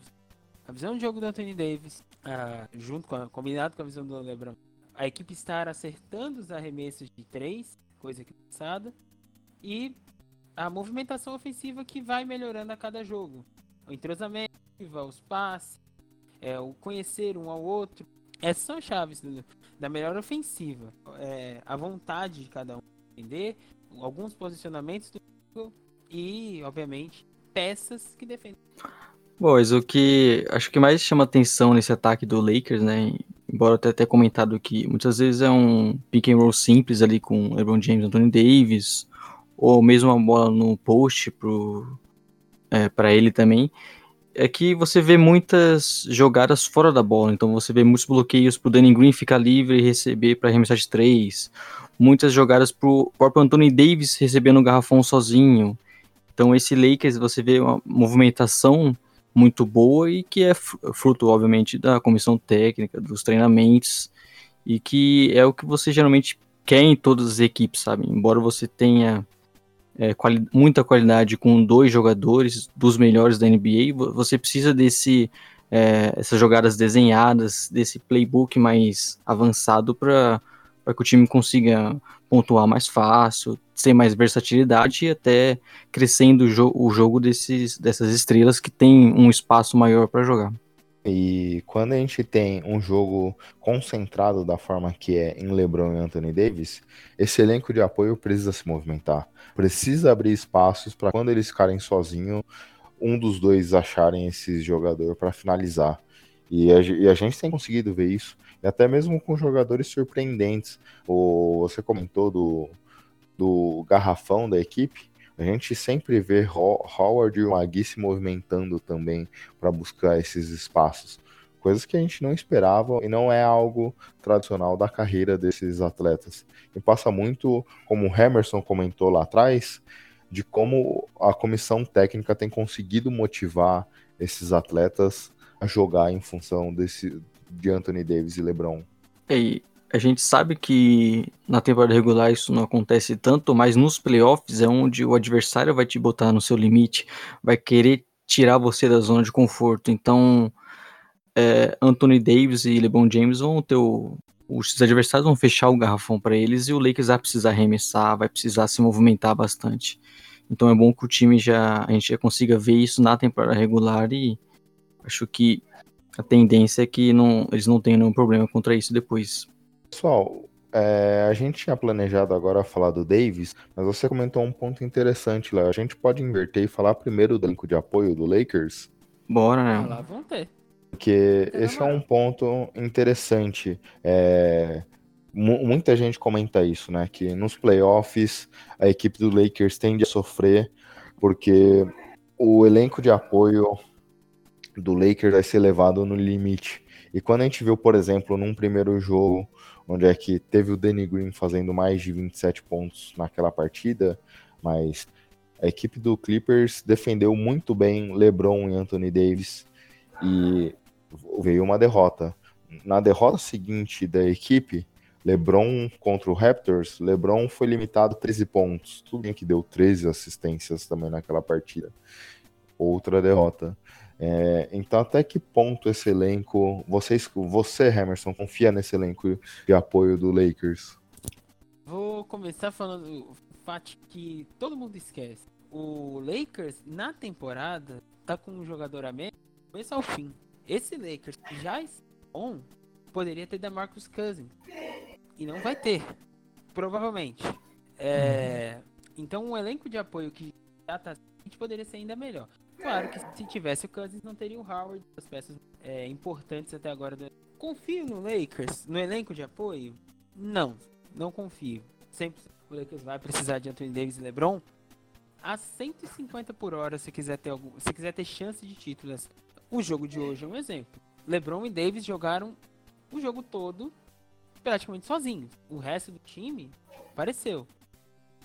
a visão de jogo do Anthony Davis, uh, junto com a, combinado com a visão do LeBron, a equipe estar acertando os arremessos de três, coisa que passada, e a movimentação ofensiva que vai melhorando a cada jogo. O entrosamento, os passes, é, o conhecer um ao outro. Essas são chaves do, da melhor ofensiva. É, a vontade de cada um entender, alguns posicionamentos do jogo e, obviamente, peças que defendem. Bom, mas o que acho que mais chama atenção nesse ataque do Lakers, né? Embora eu tenha até comentado que muitas vezes é um pick and roll simples ali com LeBron James, Anthony Davis, ou mesmo uma bola no post pro é, para ele também, é que você vê muitas jogadas fora da bola. Então você vê muitos bloqueios pro Danny Green ficar livre e receber para arremessar de três, muitas jogadas pro próprio Anthony Davis recebendo o garrafão sozinho. Então esse Lakers você vê uma movimentação muito boa e que é fruto, obviamente, da comissão técnica, dos treinamentos, e que é o que você geralmente quer em todas as equipes, sabe? Embora você tenha é, quali muita qualidade com dois jogadores dos melhores da NBA, você precisa desse é, essas jogadas desenhadas, desse playbook mais avançado para que o time consiga pontuar mais fácil, ter mais versatilidade e até crescendo o, jo o jogo desses, dessas estrelas que tem um espaço maior para jogar. E quando a gente tem um jogo concentrado da forma que é em LeBron e Anthony Davis, esse elenco de apoio precisa se movimentar, precisa abrir espaços para quando eles ficarem sozinhos, um dos dois acharem esse jogador para finalizar. E a, e a, gente tem conseguido ver isso, e até mesmo com jogadores surpreendentes. O, você comentou do, do garrafão da equipe, a gente sempre vê Howard e o Magui se movimentando também para buscar esses espaços. Coisas que a gente não esperava e não é algo tradicional da carreira desses atletas. E passa muito, como o Emerson comentou lá atrás, de como a comissão técnica tem conseguido motivar esses atletas a jogar em função desse de Anthony Davis e LeBron. E a gente sabe que na temporada regular isso não acontece tanto, mas nos playoffs é onde o adversário vai te botar no seu limite, vai querer tirar você da zona de conforto. Então, é, Anthony Davis e LeBron James vão ter o, os adversários vão fechar o garrafão para eles e o Lakers vai precisar arremessar, vai precisar se movimentar bastante. Então é bom que o time já a gente já consiga ver isso na temporada regular e acho que a tendência é que não, eles não tenham nenhum problema contra isso depois. Pessoal, é, a gente tinha planejado agora falar do Davis, mas você comentou um ponto interessante, Léo. A gente pode inverter e falar primeiro do elenco de apoio do Lakers? Bora, né? Ah, lá vão ter. Porque esse é um ponto interessante. É, muita gente comenta isso, né? Que nos playoffs a equipe do Lakers tende a sofrer porque o elenco de apoio do Lakers vai ser levado no limite. E quando a gente viu, por exemplo, num primeiro jogo, onde é que teve o Danny Green fazendo mais de 27 pontos naquela partida, mas a equipe do Clippers defendeu muito bem LeBron e Anthony Davis e veio uma derrota. Na derrota seguinte da equipe, LeBron contra o Raptors, LeBron foi limitado a 13 pontos. Tudo bem que deu 13 assistências também naquela partida. Outra derrota. Então, até que ponto esse elenco, vocês, você, Emerson, confia nesse elenco de apoio do Lakers? Vou começar falando o fato que todo mundo esquece. O Lakers, na temporada, tá com um jogador a menos, começo ao fim. Esse Lakers já é bom, poderia ter da Marcus Cousins. E não vai ter. Provavelmente. É, então, o elenco de apoio que já tá poderia ser ainda melhor. Claro que se tivesse o Cousins, não teria o Howard, as peças é, importantes até agora. Do... Confio no Lakers, no elenco de apoio? Não, não confio. Sempre o Lakers vai precisar de Anthony Davis e LeBron a 150 por hora se quiser ter algum, se quiser ter chance de títulos. O jogo de hoje é um exemplo. LeBron e Davis jogaram o jogo todo praticamente sozinhos. O resto do time apareceu.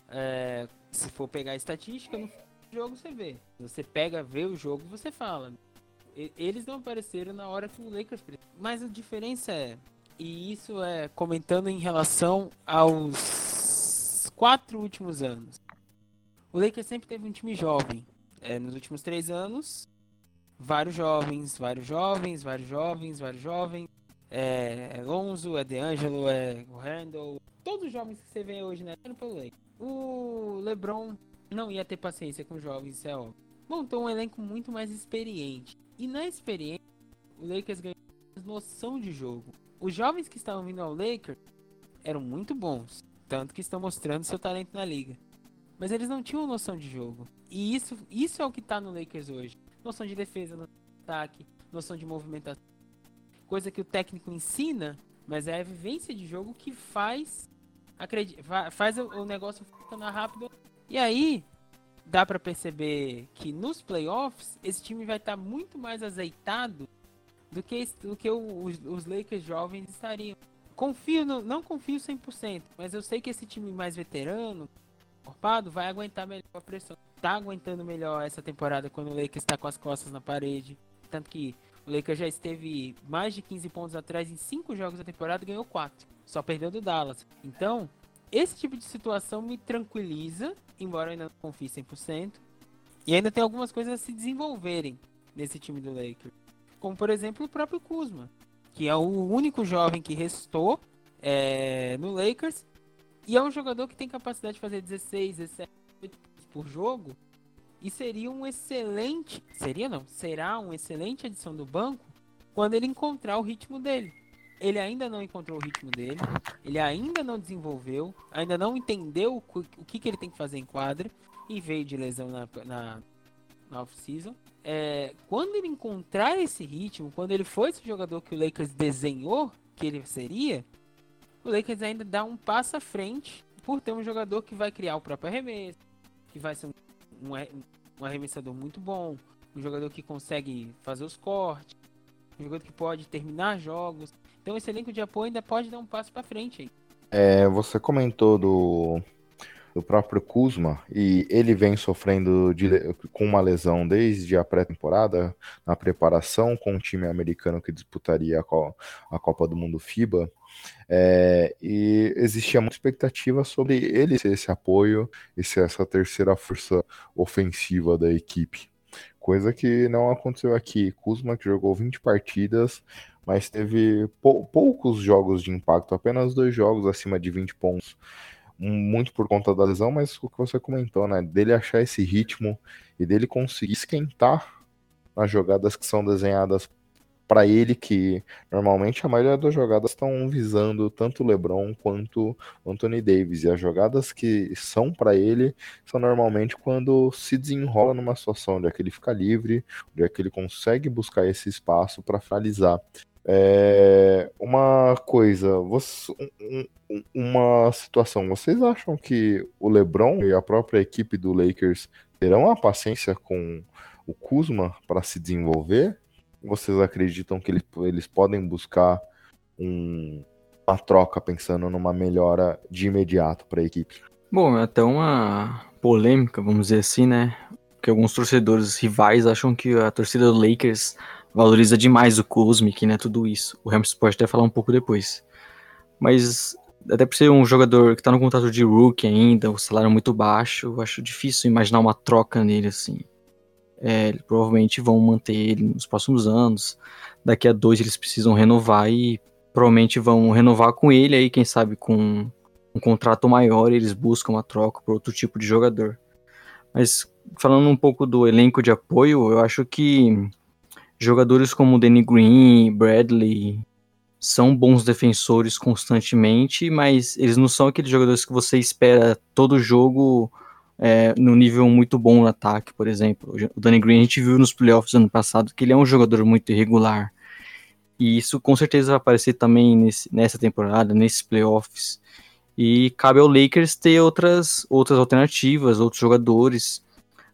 É, se for pegar a estatística, no jogo você vê. Você pega, vê o jogo, você fala. Eles não apareceram na hora que o Lakers Mas a diferença é, e isso é comentando em relação aos quatro últimos anos. O Lakers sempre teve um time jovem. É, nos últimos três anos, vários jovens, vários jovens, vários jovens, vários jovens. É, é Lonzo, é DeAngelo, é Randall. Todos os jovens que você vê hoje, né? Pelo Lakers. O LeBron não ia ter paciência com jovens, isso é óbvio. Montou um elenco muito mais experiente. E na experiência, o Lakers ganhou noção de jogo. Os jovens que estavam vindo ao Lakers eram muito bons, tanto que estão mostrando seu talento na liga. Mas eles não tinham noção de jogo. E isso, isso é o que está no Lakers hoje. Noção de defesa, noção de ataque, noção de movimentação. Coisa que o técnico ensina, mas é a vivência de jogo que faz faz o negócio funcionar rápido e aí, dá para perceber que nos playoffs, esse time vai estar tá muito mais azeitado do que, do que os, os Lakers jovens estariam. Confio, no, não confio 100%, mas eu sei que esse time mais veterano, corpado, vai aguentar melhor a pressão. Tá aguentando melhor essa temporada quando o Lakers está com as costas na parede. Tanto que o Lakers já esteve mais de 15 pontos atrás em 5 jogos da temporada e ganhou 4. Só perdeu do Dallas. Então, esse tipo de situação me tranquiliza embora eu ainda não confie 100%. E ainda tem algumas coisas a se desenvolverem nesse time do Lakers. Como, por exemplo, o próprio Kuzma, que é o único jovem que restou é, no Lakers. E é um jogador que tem capacidade de fazer 16, 17 por jogo. E seria um excelente. Seria não? Será uma excelente adição do banco quando ele encontrar o ritmo dele ele ainda não encontrou o ritmo dele, ele ainda não desenvolveu, ainda não entendeu o, que, que ele tem que fazer em quadra e veio de lesão na, na, na off-season. É, quando ele encontrar esse ritmo, quando ele for esse jogador que o Lakers desenhou que ele seria, o Lakers ainda dá um passo à frente por ter um jogador que vai criar o próprio arremesso, que vai ser um, um, um arremessador muito bom, um jogador que consegue fazer os cortes, um jogador que pode terminar jogos. Então esse elenco de apoio ainda pode dar um passo para frente. É, você comentou do, do próprio Kuzma, e ele vem sofrendo de, com uma lesão desde a pré-temporada, na preparação com o time americano que disputaria a, a Copa do Mundo FIBA. É, e existia muita expectativa sobre ele ser esse apoio e ser essa terceira força ofensiva da equipe. Coisa que não aconteceu aqui. Kuzma que jogou 20 partidas, mas teve pou poucos jogos de impacto, apenas dois jogos acima de 20 pontos muito por conta da lesão, mas o que você comentou, né? Dele achar esse ritmo e dele conseguir esquentar nas jogadas que são desenhadas para ele, que normalmente a maioria das jogadas estão visando tanto o LeBron quanto o Anthony Davis. E as jogadas que são para ele são normalmente quando se desenrola numa situação onde é que ele fica livre, onde é que ele consegue buscar esse espaço para finalizar. É, uma coisa, você, um, uma situação. Vocês acham que o LeBron e a própria equipe do Lakers terão a paciência com o Kuzma para se desenvolver? Vocês acreditam que eles, eles podem buscar um, uma troca pensando numa melhora de imediato para a equipe? Bom, é até uma polêmica, vamos dizer assim, né? Que alguns torcedores rivais acham que a torcida do Lakers valoriza demais o Kuzmic, né? Tudo isso. O Rams pode até falar um pouco depois. Mas, até por ser um jogador que tá no contrato de rookie ainda, o salário muito baixo, eu acho difícil imaginar uma troca nele, assim. É, provavelmente vão manter ele nos próximos anos. Daqui a dois eles precisam renovar e provavelmente vão renovar com ele aí, quem sabe com um contrato maior, eles buscam uma troca por outro tipo de jogador. Mas falando um pouco do elenco de apoio, eu acho que Jogadores como Danny Green, Bradley são bons defensores constantemente, mas eles não são aqueles jogadores que você espera todo jogo é, no nível muito bom no ataque, por exemplo. O Danny Green a gente viu nos playoffs ano passado que ele é um jogador muito irregular. E isso com certeza vai aparecer também nesse, nessa temporada, nesses playoffs. E cabe ao Lakers ter outras, outras alternativas, outros jogadores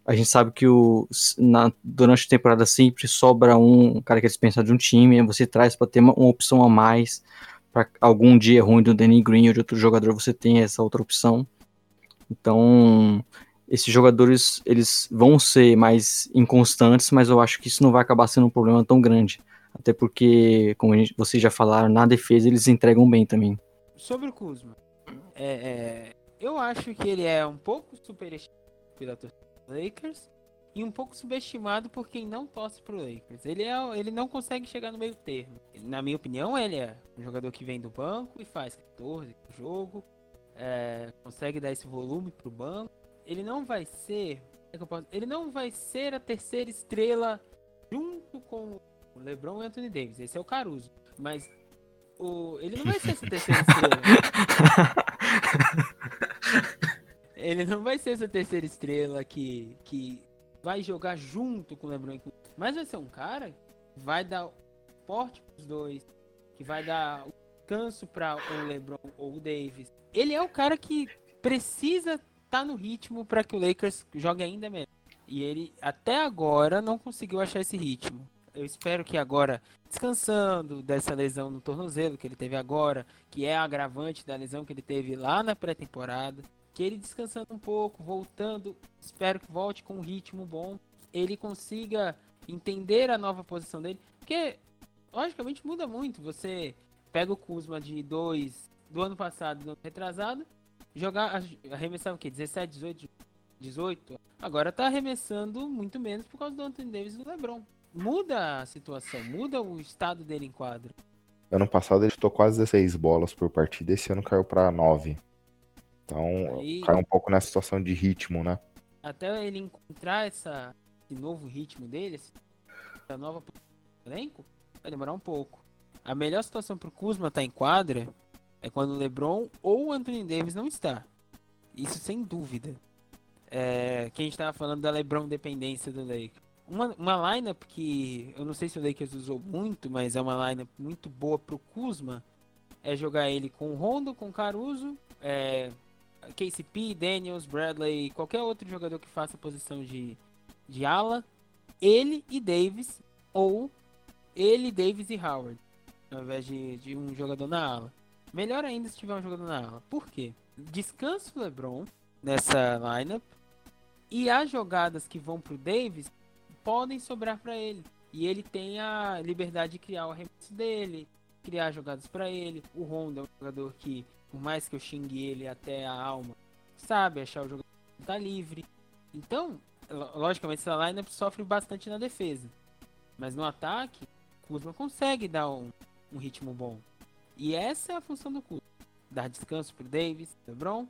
a gente sabe que o, na, durante a temporada sempre sobra um cara que é dispensado de um time, você traz para ter uma, uma, opção a mais. Para algum dia ruim do Danny Green ou de outro jogador, você tem essa outra opção. Então, esses jogadores eles vão ser mais inconstantes, mas eu acho que isso não vai acabar sendo um problema tão grande. Até porque, como gente, vocês já falaram, na defesa eles entregam bem também. Sobre o Kuzma, é, é, eu acho que ele é um pouco superestimado pela torcida Lakers e um pouco subestimado por quem não torce pro Lakers. Ele, é, ele não consegue chegar no meio termo. Na minha opinião, ele é um jogador que vem do banco e faz 14 no jogo, é, consegue dar esse volume pro banco. Ele não vai ser, é ele não vai ser a terceira estrela junto com o LeBron e Anthony Davis. Esse é o Caruso, mas o, ele não vai ser essa terceira estrela. Ele não vai ser essa terceira estrela que, que vai jogar junto com o LeBron. Mas vai ser um cara que vai dar porte pros dois, que vai dar o canso para o LeBron ou o Davis. Ele é o cara que precisa estar tá no ritmo para que o Lakers jogue ainda melhor. E ele até agora não conseguiu achar esse ritmo. Eu espero que agora, descansando dessa lesão no tornozelo que ele teve agora, que é agravante da lesão que ele teve lá na pré-temporada, que ele descansando um pouco, voltando, espero que volte com um ritmo bom, ele consiga entender a nova posição dele, porque logicamente muda muito. Você pega o Kuzma de 2 do ano passado, do ano retrasado, jogar arremessar o quê? 17, 18, 18. Agora tá arremessando muito menos por causa do Anthony Davis e do LeBron. Muda a situação, muda o estado dele em quadro. Ano passado ele chutou quase 16 bolas por partida, esse ano caiu para 9. Então, Aí, cai um pouco nessa situação de ritmo, né? Até ele encontrar essa, esse novo ritmo dele, essa nova elenco, vai demorar um pouco. A melhor situação pro Kuzma estar tá em quadra é quando o LeBron ou o Anthony Davis não está. Isso sem dúvida. É, que a gente estava falando da LeBron dependência do Lakers. Uma, uma lineup que eu não sei se o Lakers usou muito, mas é uma lineup muito boa pro Kuzma. É jogar ele com Rondo, com Caruso, é, KCP, Daniels, Bradley, qualquer outro jogador que faça a posição de, de ala, ele e Davis, ou ele, Davis e Howard, ao invés de, de um jogador na ala. Melhor ainda se tiver um jogador na ala. Por quê? Descansa o LeBron, nessa lineup. E as jogadas que vão pro Davis podem sobrar para ele. E ele tem a liberdade de criar o arremesso dele, criar jogadas para ele. O Honda é um jogador que, por mais que eu xingue ele até a alma, sabe achar o que tá livre. Então, logicamente, essa lineup sofre bastante na defesa. Mas no ataque, o Kuzma consegue dar um, um ritmo bom. E essa é a função do Kuzma. Dar descanso pro Davis, LeBron,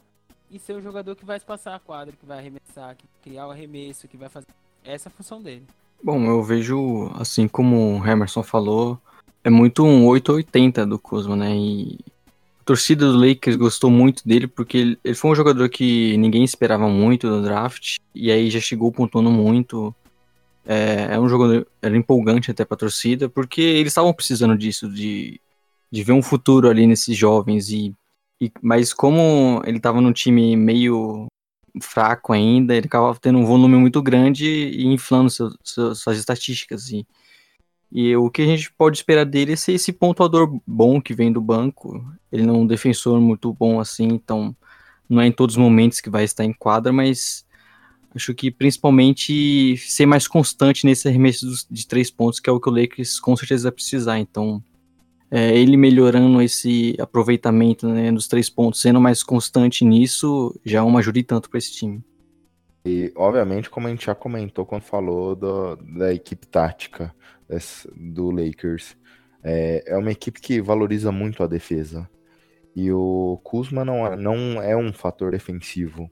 e ser o jogador que vai espaçar a quadra, que vai arremessar, que vai criar o arremesso, que vai fazer. Essa é a função dele. Bom, eu vejo, assim como o Emerson falou, é muito um 880 do Kuzma, né? E torcida do Lakers gostou muito dele porque ele, ele foi um jogador que ninguém esperava muito no draft, e aí já chegou pontuando muito. É, é um jogador era empolgante até para a torcida, porque eles estavam precisando disso, de, de ver um futuro ali nesses jovens e e, mas como ele estava num time meio fraco ainda, ele acabava tendo um volume muito grande e inflando seu, seu, suas estatísticas. E, e o que a gente pode esperar dele é ser esse pontuador bom que vem do banco. Ele não é um defensor muito bom assim, então não é em todos os momentos que vai estar em quadra, mas acho que principalmente ser mais constante nesse arremesso de três pontos, que é o que o Lakers com certeza vai precisar. Então é, ele melhorando esse aproveitamento né, dos três pontos, sendo mais constante nisso, já é uma ajuda e tanto para esse time. E, obviamente, como a gente já comentou quando falou do, da equipe tática do Lakers, é, é, uma equipe que valoriza muito a defesa. E o Kuzma não, é, não é um fator defensivo.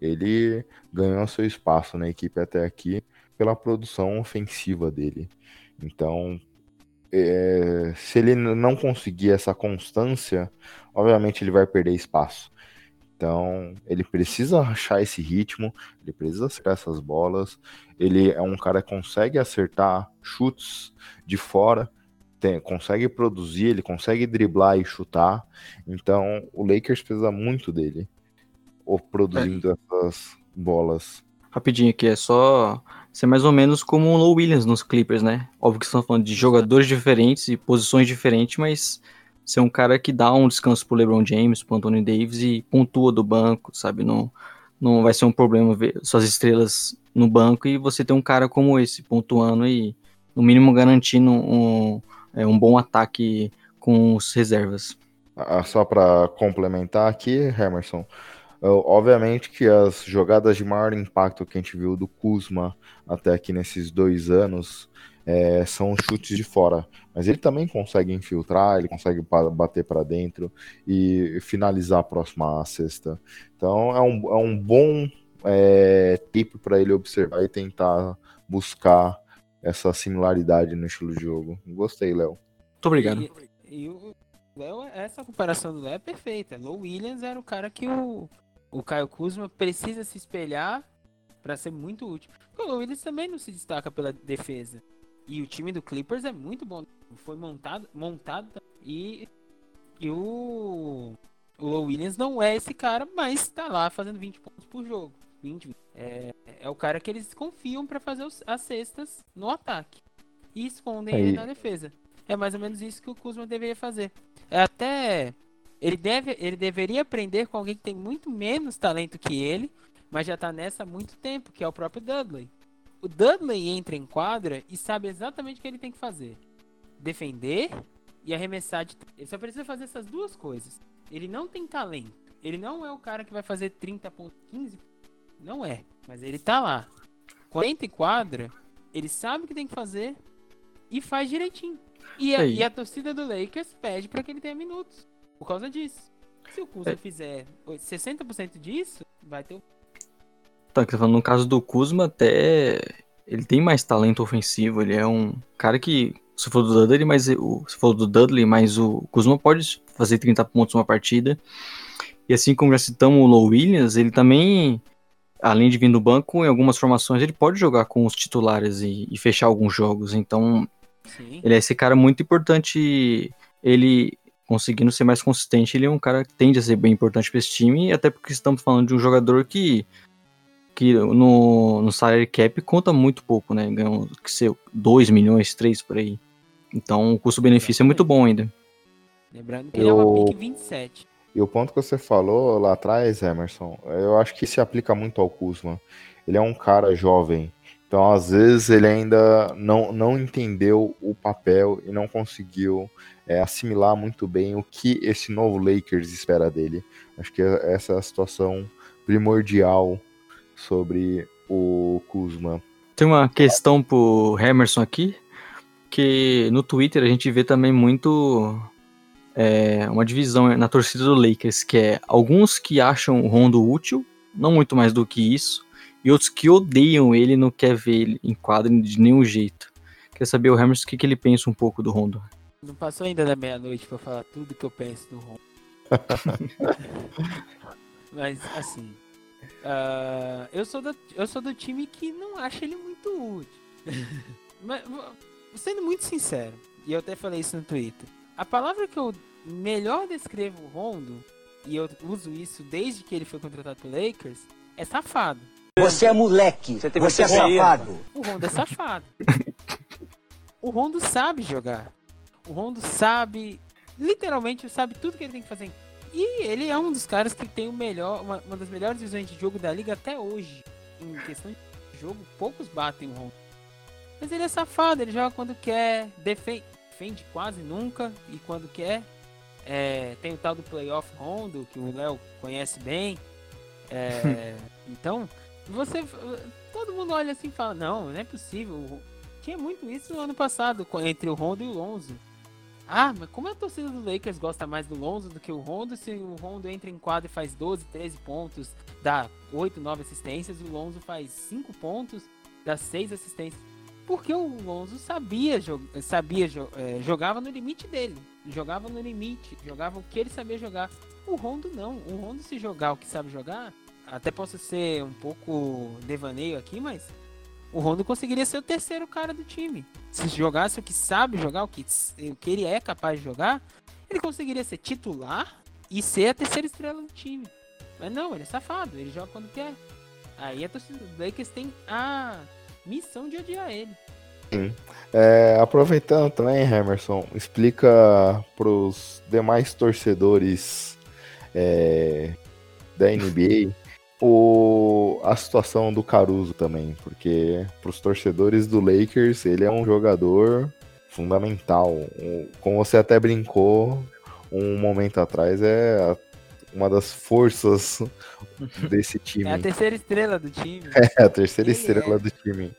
Ele ganhou seu espaço na equipe até aqui pela produção ofensiva dele. Então, é, se ele não conseguir essa constância, obviamente ele vai perder espaço. Então, ele precisa achar esse ritmo, ele precisa acertar essas bolas. Ele é um cara que consegue acertar chutes de fora, tem, consegue produzir, ele consegue driblar e chutar. Então, o Lakers precisa muito dele, ou produzindo é. essas bolas. Rapidinho aqui, é só ser mais ou menos como o Low Williams nos Clippers, né? Óbvio que estão falando de jogadores diferentes e posições diferentes, mas ser um cara que dá um descanso pro LeBron James, pro Anthony Davis e pontua do banco, sabe? Não, não vai ser um problema ver suas estrelas no banco e você ter um cara como esse pontuando e no mínimo garantindo um, é, um bom ataque com os reservas. Ah, só para complementar aqui, Emerson, Obviamente que as jogadas de maior impacto que a gente viu do Kuzma até aqui nesses dois anos é, são chutes de fora, mas ele também consegue infiltrar, ele consegue bater para dentro e finalizar a próxima cesta. Então é um, é um bom é, tipo para ele observar e tentar buscar essa similaridade no estilo de jogo. Gostei, Léo. Muito obrigado. E, e o Léo, essa comparação do Léo é perfeita. Low Williams era o cara que o o Caio Kuzma precisa se espelhar para ser muito útil. O Williams também não se destaca pela defesa. E o time do Clippers é muito bom. Foi montado, montado e, e o, o Williams não é esse cara, mas está lá fazendo 20 pontos por jogo. 20, é, é o cara que eles confiam para fazer os, as cestas no ataque. E escondem Aí. ele na defesa. É mais ou menos isso que o Kuzma deveria fazer. É até ele, deve, ele deveria aprender com alguém que tem muito menos talento que ele, mas já está nessa há muito tempo, que é o próprio Dudley. O Dudley entra em quadra e sabe exatamente o que ele tem que fazer: defender e arremessar de. Ele só precisa fazer essas duas coisas. Ele não tem talento. Ele não é o cara que vai fazer 30 pontos, 15. Não é. Mas ele tá lá. Quando entra em quadra, ele sabe o que tem que fazer e faz direitinho. E a, e a torcida do Lakers pede para que ele tenha minutos. Por causa disso. Se o Kuzma é. fizer 60% disso, vai ter o. Tá, que tá falando no caso do Kuzma, até ele tem mais talento ofensivo, ele é um cara que. Se for do Dudley, mas o, se for do Dudley, mas o Kuzma pode fazer 30 pontos numa partida. E assim como já citamos o Low Williams, ele também, além de vir do banco, em algumas formações ele pode jogar com os titulares e, e fechar alguns jogos. Então, Sim. ele é esse cara muito importante. Ele conseguindo ser mais consistente, ele é um cara que tende a ser bem importante para esse time, até porque estamos falando de um jogador que, que no, no salary cap conta muito pouco, né? Ganhou que ser 2 milhões, 3 por aí. Então o custo-benefício é muito bom ainda. Lembrando que eu... ele é uma pick 27. E o ponto que você falou lá atrás, Emerson, eu acho que se aplica muito ao Kuzma. Ele é um cara jovem, então às vezes ele ainda não, não entendeu o papel e não conseguiu é, assimilar muito bem o que esse novo Lakers espera dele. Acho que essa é a situação primordial sobre o Kuzma. Tem uma questão pro Emerson aqui, que no Twitter a gente vê também muito é, uma divisão na torcida do Lakers, que é alguns que acham o Rondo útil, não muito mais do que isso, e outros que odeiam ele e não quer ver ele em quadro de nenhum jeito. Quer saber o Emerson o que, que ele pensa um pouco do Rondo? Não passou ainda da meia-noite pra falar tudo que eu penso do Rondo. Mas, assim, uh, eu, sou do, eu sou do time que não acha ele muito útil. Mas, sendo muito sincero, e eu até falei isso no Twitter, a palavra que eu melhor descrevo o Rondo, e eu uso isso desde que ele foi contratado pelo Lakers, é safado. Você é moleque, você, você é safado. O Rondo é safado. o Rondo sabe jogar. O Rondo sabe, literalmente sabe tudo que ele tem que fazer. E ele é um dos caras que tem o melhor, uma, uma das melhores visões de jogo da liga até hoje. Em questão de jogo, poucos batem o Rondo. Mas ele é safado, ele joga quando quer, defende, defende quase nunca e quando quer. É, tem o tal do playoff Rondo, que o Léo conhece bem. É, então, você. Todo mundo olha assim e fala, não, não é possível. Tinha muito isso no ano passado, entre o Rondo e o Lonzo. Ah, mas como a torcida do Lakers gosta mais do Lonzo do que o Rondo, se o Rondo entra em quadro e faz 12, 13 pontos, dá 8, 9 assistências, o Lonzo faz 5 pontos, dá 6 assistências. Porque o Lonzo sabia, sabia é, jogava no limite dele. Jogava no limite, jogava o que ele sabia jogar. O Rondo não. O Rondo se jogar o que sabe jogar, até posso ser um pouco devaneio aqui, mas o Rondo conseguiria ser o terceiro cara do time. Se jogasse o que sabe jogar, o que, o que ele é capaz de jogar, ele conseguiria ser titular e ser a terceira estrela do time. Mas não, ele é safado, ele joga quando quer. Aí a torcida do Lakers tem a missão de odiar ele. Sim. É, aproveitando também, Emerson, explica para os demais torcedores é, da NBA o, a situação do Caruso também, porque para os torcedores do Lakers ele é um jogador fundamental. Como você até brincou um momento atrás, é uma das forças desse time. É a terceira estrela do time. É, a terceira ele estrela é. do time.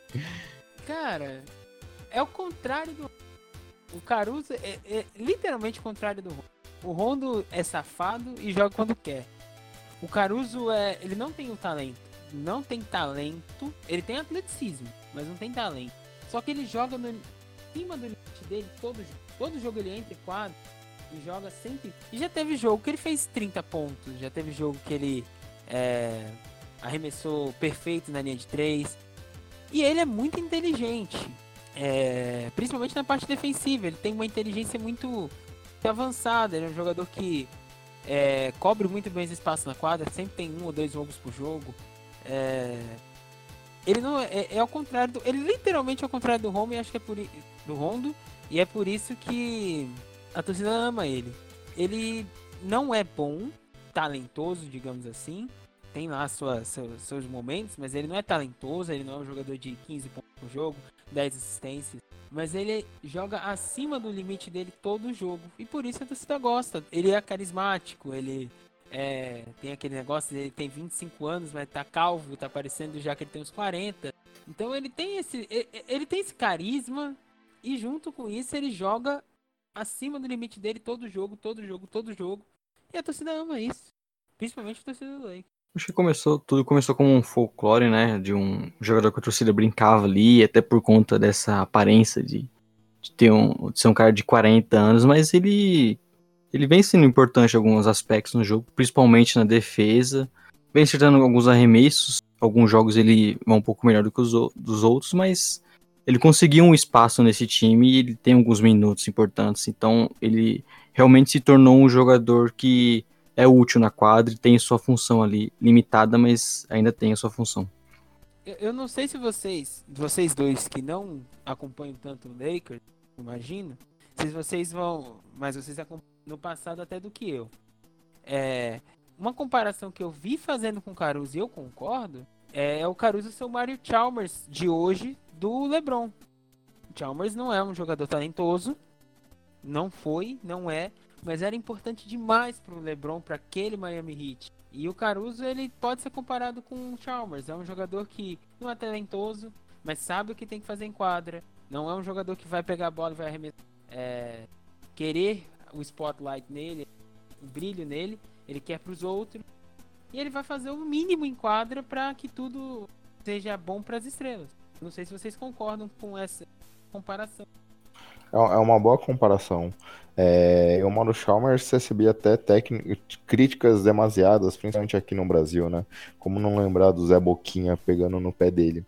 Cara, é o contrário do. O Caruso é, é literalmente o contrário do Rondo. O Rondo é safado e joga quando quer. O Caruso é. Ele não tem o talento. Não tem talento. Ele tem atleticismo, mas não tem talento. Só que ele joga no cima do limite dele todo jogo. Todo jogo ele entra em quadro e joga sempre. E já teve jogo que ele fez 30 pontos. Já teve jogo que ele é, arremessou perfeito na linha de 3. E ele é muito inteligente. É, principalmente na parte defensiva. Ele tem uma inteligência muito avançada. Ele é um jogador que é, cobre muito bem esse espaço na quadra, sempre tem um ou dois jogos por jogo. É, ele não é, é ao contrário do, ele literalmente é ao contrário do Rondo e acho que é por do Rondo e é por isso que a torcida ama ele. Ele não é bom, talentoso, digamos assim. Tem lá sua, seus, seus momentos, mas ele não é talentoso, ele não é um jogador de 15 pontos por jogo, 10 assistências. Mas ele joga acima do limite dele todo o jogo. E por isso a torcida gosta. Ele é carismático, ele é, tem aquele negócio, ele tem 25 anos, mas tá calvo, tá parecendo já que ele tem uns 40. Então ele tem esse. Ele tem esse carisma. E junto com isso ele joga acima do limite dele todo jogo, todo jogo, todo jogo. E a torcida ama isso. Principalmente a torcida do Lake. Acho que começou, tudo começou como um folclore, né? De um jogador que a torcida brincava ali, até por conta dessa aparência de, de ter um, de ser um cara de 40 anos, mas ele, ele vem sendo importante em alguns aspectos no jogo, principalmente na defesa. Vem acertando alguns arremessos, alguns jogos ele vai um pouco melhor do que os dos outros, mas ele conseguiu um espaço nesse time e ele tem alguns minutos importantes, então ele realmente se tornou um jogador que é útil na quadra e tem sua função ali, limitada, mas ainda tem a sua função. Eu não sei se vocês, vocês dois que não acompanham tanto o Lakers, imagino, se vocês vão, mas vocês acompanham no passado até do que eu. É, uma comparação que eu vi fazendo com o Caruso e eu concordo é, é o Caruso ser o Mario Chalmers de hoje do LeBron. Chalmers não é um jogador talentoso, não foi, não é, mas era importante demais para o LeBron, para aquele Miami Heat. E o Caruso ele pode ser comparado com o Chalmers, é um jogador que não é talentoso, mas sabe o que tem que fazer em quadra. Não é um jogador que vai pegar a bola e vai arremessar, é, querer o spotlight nele, o brilho nele, ele quer para os outros. E ele vai fazer o mínimo em quadra para que tudo seja bom para as estrelas. Não sei se vocês concordam com essa comparação. É, é uma boa comparação. É, o Mano Chalmers recebia até críticas demasiadas, principalmente aqui no Brasil, né? Como não lembrar do Zé Boquinha pegando no pé dele.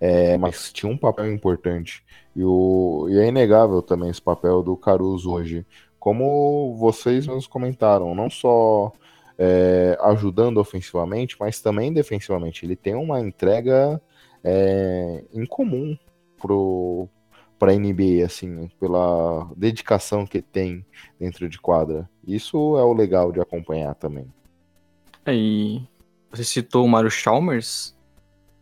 É, mas tinha um papel importante. E, o, e é inegável também esse papel do Caruso hoje. Como vocês mesmos comentaram, não só é, ajudando ofensivamente, mas também defensivamente. Ele tem uma entrega é, incomum pro, para a NBA, assim, pela dedicação que tem dentro de quadra. Isso é o legal de acompanhar também. É, e você citou o Mario Chalmers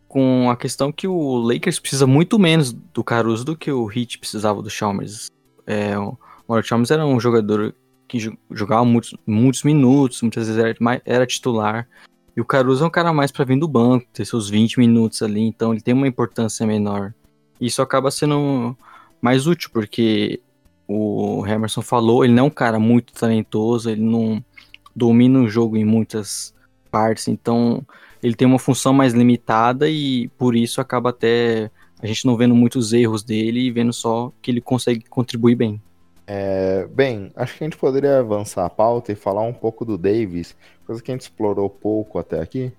com a questão que o Lakers precisa muito menos do Caruso do que o Heat precisava do Chalmers. É, o Mario Chalmers era um jogador que jogava muitos, muitos minutos, muitas vezes era, era titular. E o Caruso é um cara mais para vir do banco, ter seus 20 minutos ali, então ele tem uma importância menor. Isso acaba sendo mais útil, porque o Emerson falou, ele não é um cara muito talentoso, ele não domina o jogo em muitas partes, então ele tem uma função mais limitada e por isso acaba até a gente não vendo muitos erros dele e vendo só que ele consegue contribuir bem. É, bem, acho que a gente poderia avançar a pauta e falar um pouco do Davis, coisa que a gente explorou pouco até aqui.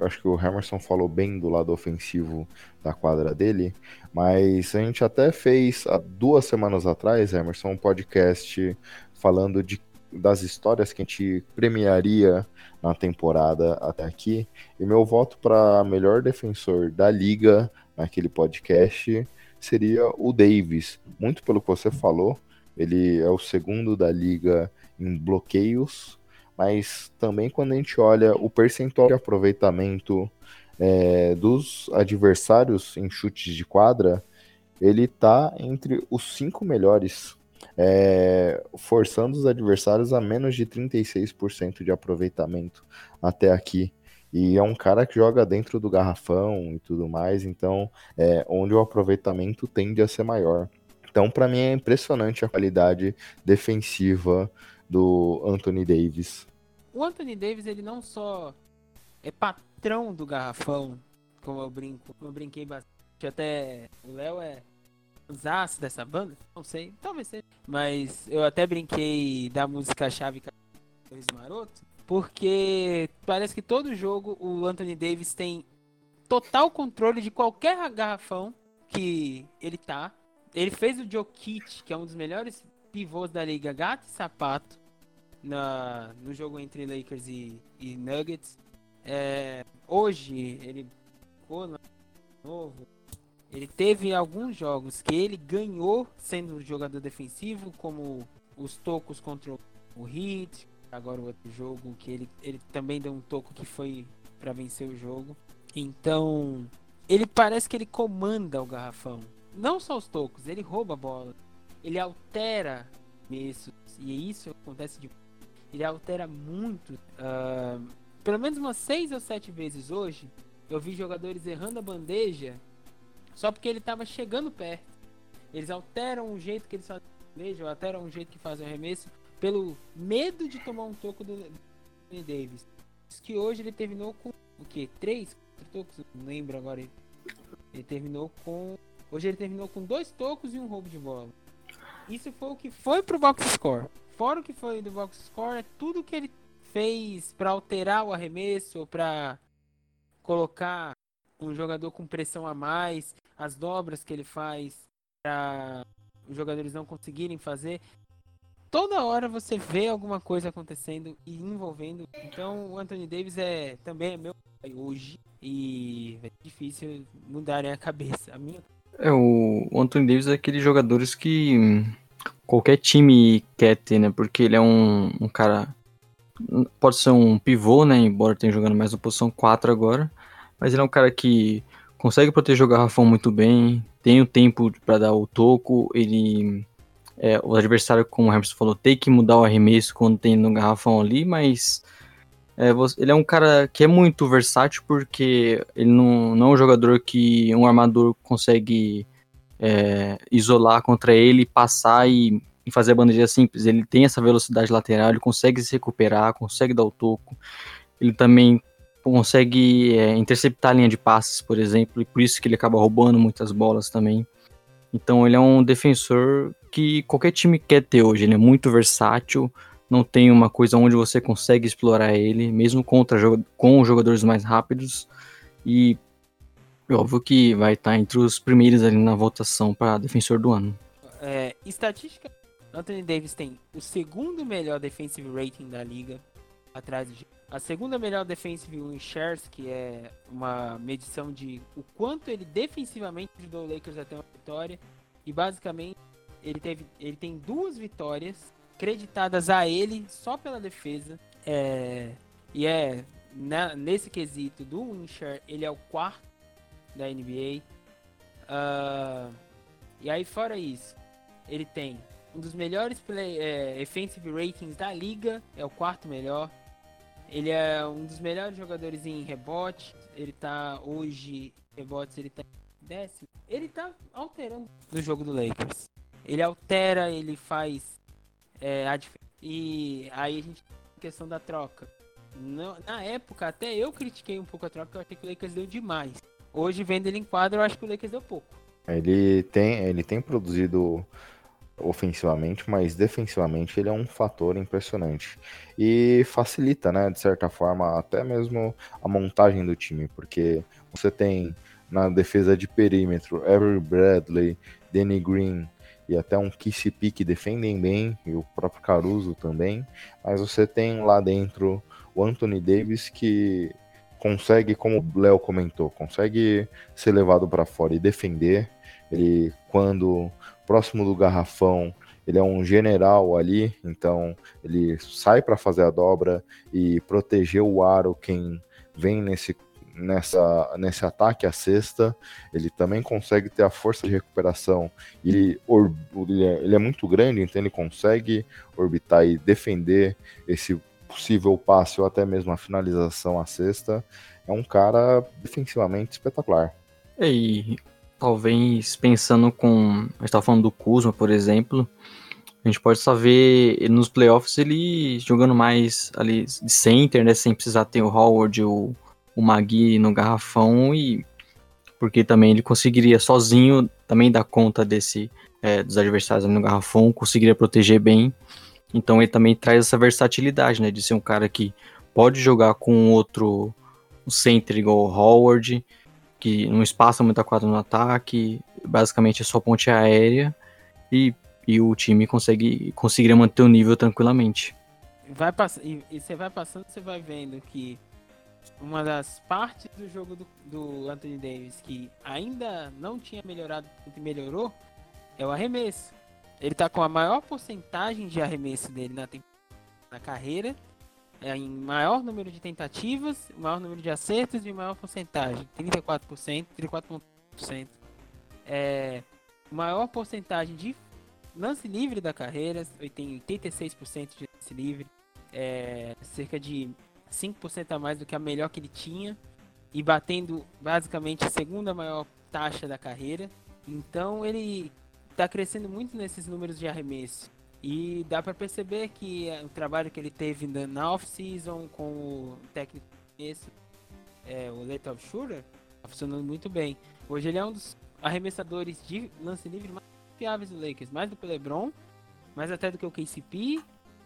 Acho que o Emerson falou bem do lado ofensivo da quadra dele, mas a gente até fez há duas semanas atrás, Emerson, um podcast falando de, das histórias que a gente premiaria na temporada até aqui. E meu voto para melhor defensor da liga naquele podcast seria o Davis. Muito pelo que você falou, ele é o segundo da liga em bloqueios mas também quando a gente olha o percentual de aproveitamento é, dos adversários em chutes de quadra, ele está entre os cinco melhores, é, forçando os adversários a menos de 36% de aproveitamento até aqui. E é um cara que joga dentro do garrafão e tudo mais, então é onde o aproveitamento tende a ser maior. Então, para mim, é impressionante a qualidade defensiva do Anthony Davis. O Anthony Davis, ele não só é patrão do garrafão, como eu brinco, eu brinquei bastante. Até o Léo é usaço dessa banda, não sei, talvez seja. Mas eu até brinquei da música chave Maroto, porque parece que todo jogo o Anthony Davis tem total controle de qualquer garrafão que ele tá. Ele fez o Joe Kit, que é um dos melhores pivôs da liga, gato e sapato na, no jogo entre Lakers e, e Nuggets. É, hoje ele ficou novo. Ele teve alguns jogos que ele ganhou sendo jogador defensivo, como os tocos contra o Heat, agora o outro jogo que ele, ele também deu um toco que foi para vencer o jogo. Então, ele parece que ele comanda o garrafão. Não só os tocos, ele rouba a bola. Ele altera isso. E isso acontece de ele altera muito. Uh, pelo menos umas seis ou sete vezes hoje, eu vi jogadores errando a bandeja só porque ele estava chegando perto. Eles alteram o jeito que eles fazem a bandeja, alteram o jeito que fazem o arremesso, pelo medo de tomar um toco do Anthony Davis. Que hoje ele terminou com o que? Três tocos? Não lembro agora. Ele terminou com. Hoje ele terminou com dois tocos e um roubo de bola. Isso foi o que foi pro box score fora o que foi do box score, é tudo que ele fez para alterar o arremesso, para colocar um jogador com pressão a mais, as dobras que ele faz para os jogadores não conseguirem fazer. Toda hora você vê alguma coisa acontecendo e envolvendo. Então o Anthony Davis é também é meu hoje e é difícil mudarem a cabeça. A minha é o Anthony Davis é aqueles jogadores que qualquer time quer ter, né? Porque ele é um, um cara pode ser um pivô, né? Embora tenha jogando mais na posição 4 agora. Mas ele é um cara que consegue proteger o garrafão muito bem, tem o tempo para dar o toco, ele. É, o adversário, como o Hamilton falou, tem que mudar o arremesso quando tem no garrafão ali, mas é, ele é um cara que é muito versátil porque ele não, não é um jogador que um armador consegue é, isolar contra ele, passar e, e fazer a bandeja simples. Ele tem essa velocidade lateral, ele consegue se recuperar, consegue dar o toco. Ele também consegue é, interceptar a linha de passes, por exemplo, e por isso que ele acaba roubando muitas bolas também. Então ele é um defensor que qualquer time quer ter hoje. Ele é muito versátil, não tem uma coisa onde você consegue explorar ele, mesmo contra com jogadores mais rápidos. E óbvio que vai estar entre os primeiros ali na votação para defensor do ano. É, estatística, Anthony Davis tem o segundo melhor defensive rating da liga, atrás de a segunda melhor defensive win shares, que é uma medição de o quanto ele defensivamente ajudou o Lakers a ter uma vitória. E basicamente ele, teve, ele tem duas vitórias creditadas a ele só pela defesa. É, e é na, nesse quesito do win share, ele é o quarto da NBA. Uh, ah, e aí, fora isso, ele tem um dos melhores play, é, defensive ratings da liga, é o quarto melhor. Ele é um dos melhores jogadores em rebote. Ele tá hoje, rebotes, ele tá décimo. Ele tá alterando no jogo do Lakers. Ele altera, ele faz é, a diferença. E aí a gente tem a questão da troca. Na época, até eu critiquei um pouco a troca, eu achei que o Lakers deu demais. Hoje, vendo ele em quadro, eu acho que o Lakers deu pouco. Ele tem, ele tem produzido ofensivamente, mas defensivamente ele é um fator impressionante. E facilita, né, de certa forma, até mesmo a montagem do time, porque você tem na defesa de perímetro Avery Bradley, Danny Green e até um KCP que defendem bem, e o próprio Caruso também, mas você tem lá dentro o Anthony Davis que consegue, como o Léo comentou, consegue ser levado para fora e defender. Ele, quando próximo do garrafão, ele é um general ali, então ele sai para fazer a dobra e proteger o aro quem vem nesse nessa nesse ataque à cesta. Ele também consegue ter a força de recuperação. Ele, ele, é, ele é muito grande, então ele consegue orbitar e defender esse possível passe ou até mesmo a finalização à cesta. É um cara defensivamente espetacular. E Talvez pensando com. A gente estava falando do Kuzma, por exemplo. A gente pode só ver nos playoffs ele jogando mais ali de center, né? Sem precisar ter o Howard, o, o Magui no garrafão. E porque também ele conseguiria sozinho também dar conta desse é, dos adversários no garrafão, conseguiria proteger bem. Então ele também traz essa versatilidade, né? De ser um cara que pode jogar com outro center igual o Howard, que não espaça muita quadra no ataque, basicamente é só ponte aérea e, e o time consegue conseguiria manter o nível tranquilamente. Vai pass e, você vai passando, você vai vendo que uma das partes do jogo do, do Anthony Davis que ainda não tinha melhorado, que melhorou, é o arremesso. Ele tá com a maior porcentagem de arremesso dele na, na carreira é, em maior número de tentativas, maior número de acertos e maior porcentagem, 34%, 34%. É, maior porcentagem de lance livre da carreira, tem 86% de lance livre, é, cerca de 5% a mais do que a melhor que ele tinha, e batendo basicamente a segunda maior taxa da carreira. Então ele está crescendo muito nesses números de arremesso. E dá para perceber que é, o trabalho que ele teve na off-season com o técnico esse, é, o Lethal Shooter, tá funcionando muito bem. Hoje ele é um dos arremessadores de lance livre mais fiáveis do Lakers, mais do que o LeBron, mais até do que o KCP.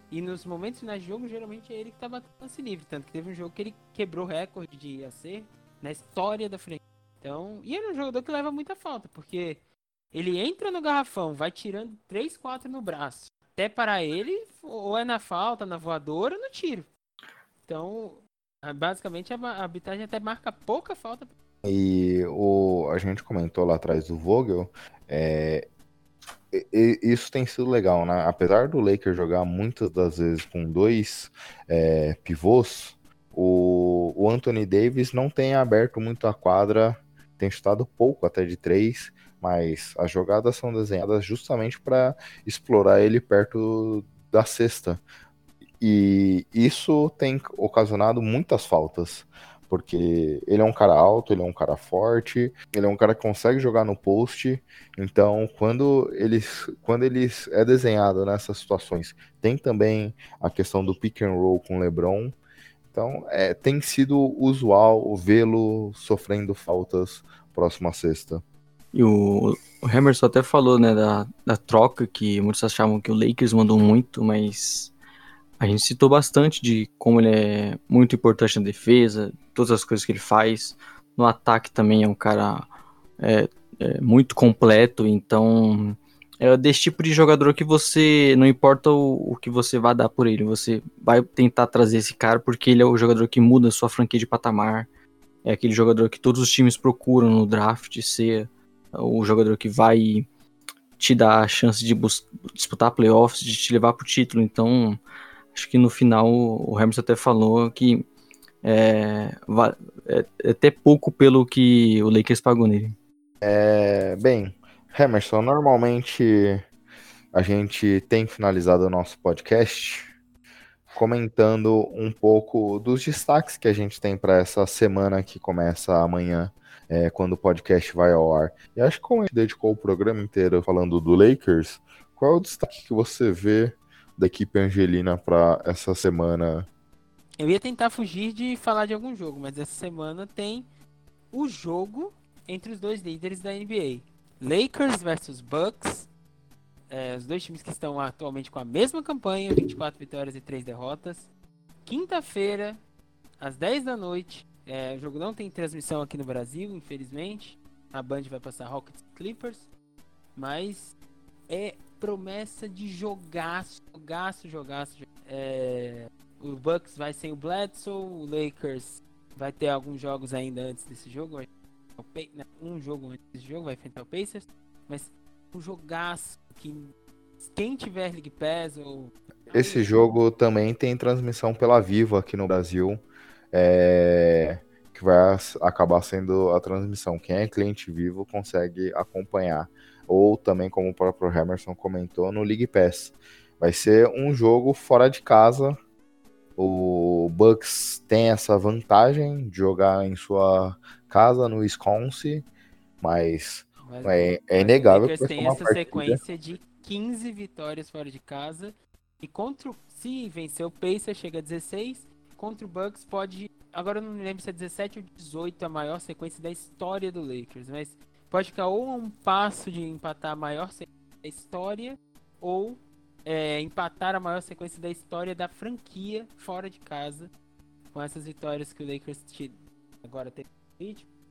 E nos momentos finais de jogo, geralmente é ele que tá batendo lance livre. Tanto que teve um jogo que ele quebrou recorde de acerto na história da frente. Então, e ele é um jogador que leva muita falta, porque ele entra no garrafão, vai tirando 3, 4 no braço até para ele, ou é na falta, na voadora, ou no tiro. Então, basicamente a arbitragem até marca pouca falta. E o, a gente comentou lá atrás do Vogel, é, isso tem sido legal, né? Apesar do Lakers jogar muitas das vezes com dois é, pivôs, o, o Anthony Davis não tem aberto muito a quadra, tem chutado pouco até de três, mas as jogadas são desenhadas justamente para explorar ele perto da cesta. E isso tem ocasionado muitas faltas porque ele é um cara alto, ele é um cara forte, ele é um cara que consegue jogar no post. Então, quando ele, quando ele é desenhado nessas situações, tem também a questão do pick and roll com o LeBron. Então, é, tem sido usual vê-lo sofrendo faltas próximo à sexta. E o, o Emerson até falou, né, da, da troca, que muitos achavam que o Lakers mandou muito, mas a gente citou bastante de como ele é muito importante na defesa, todas as coisas que ele faz. No ataque também é um cara é, é muito completo, então é desse tipo de jogador que você, não importa o, o, que você vai dar por ele, você vai tentar trazer esse cara porque ele é o jogador que muda a sua franquia de patamar. É aquele jogador que todos os times procuram no draft ser o jogador que vai te dar a chance de disputar playoffs, de te levar para o título. Então, Acho que no final o Hermes até falou que é, é, é até pouco pelo que o Lakers pagou nele. É, bem, Emerson, normalmente a gente tem finalizado o nosso podcast comentando um pouco dos destaques que a gente tem para essa semana que começa amanhã, é, quando o podcast vai ao ar. E acho que como a gente dedicou o programa inteiro falando do Lakers, qual é o destaque que você vê da equipe Angelina para essa semana? Eu ia tentar fugir de falar de algum jogo, mas essa semana tem o jogo entre os dois líderes da NBA. Lakers versus Bucks. É, os dois times que estão atualmente com a mesma campanha, 24 vitórias e 3 derrotas. Quinta-feira, às 10 da noite. É, o jogo não tem transmissão aqui no Brasil, infelizmente. A Band vai passar Rockets Clippers. Mas é promessa de jogaço, jogaço, jogaço. É, o Bucks vai sem o Bledsoe, o Lakers vai ter alguns jogos ainda antes desse jogo. Um jogo antes desse jogo vai enfrentar o Pacers, mas um jogaço que quem tiver League Pass ou esse jogo também tem transmissão pela Vivo aqui no Brasil, é... que vai acabar sendo a transmissão. Quem é cliente vivo consegue acompanhar ou também, como o próprio Emerson comentou, no League Pass. Vai ser um jogo fora de casa. O Bucks tem essa vantagem de jogar em sua casa no Wisconsin, mas, mas é, é inegável que tem essa partida. sequência de 15 vitórias fora de casa e contra se vencer o Pacers chega a 16, contra o Bucks pode, agora eu não me lembro se é 17 ou 18 a maior sequência da história do Lakers, mas pode ficar ou a um passo de empatar a maior sequência da história, ou é, empatar a maior sequência da história da franquia fora de casa, com essas vitórias que o Lakers agora tem.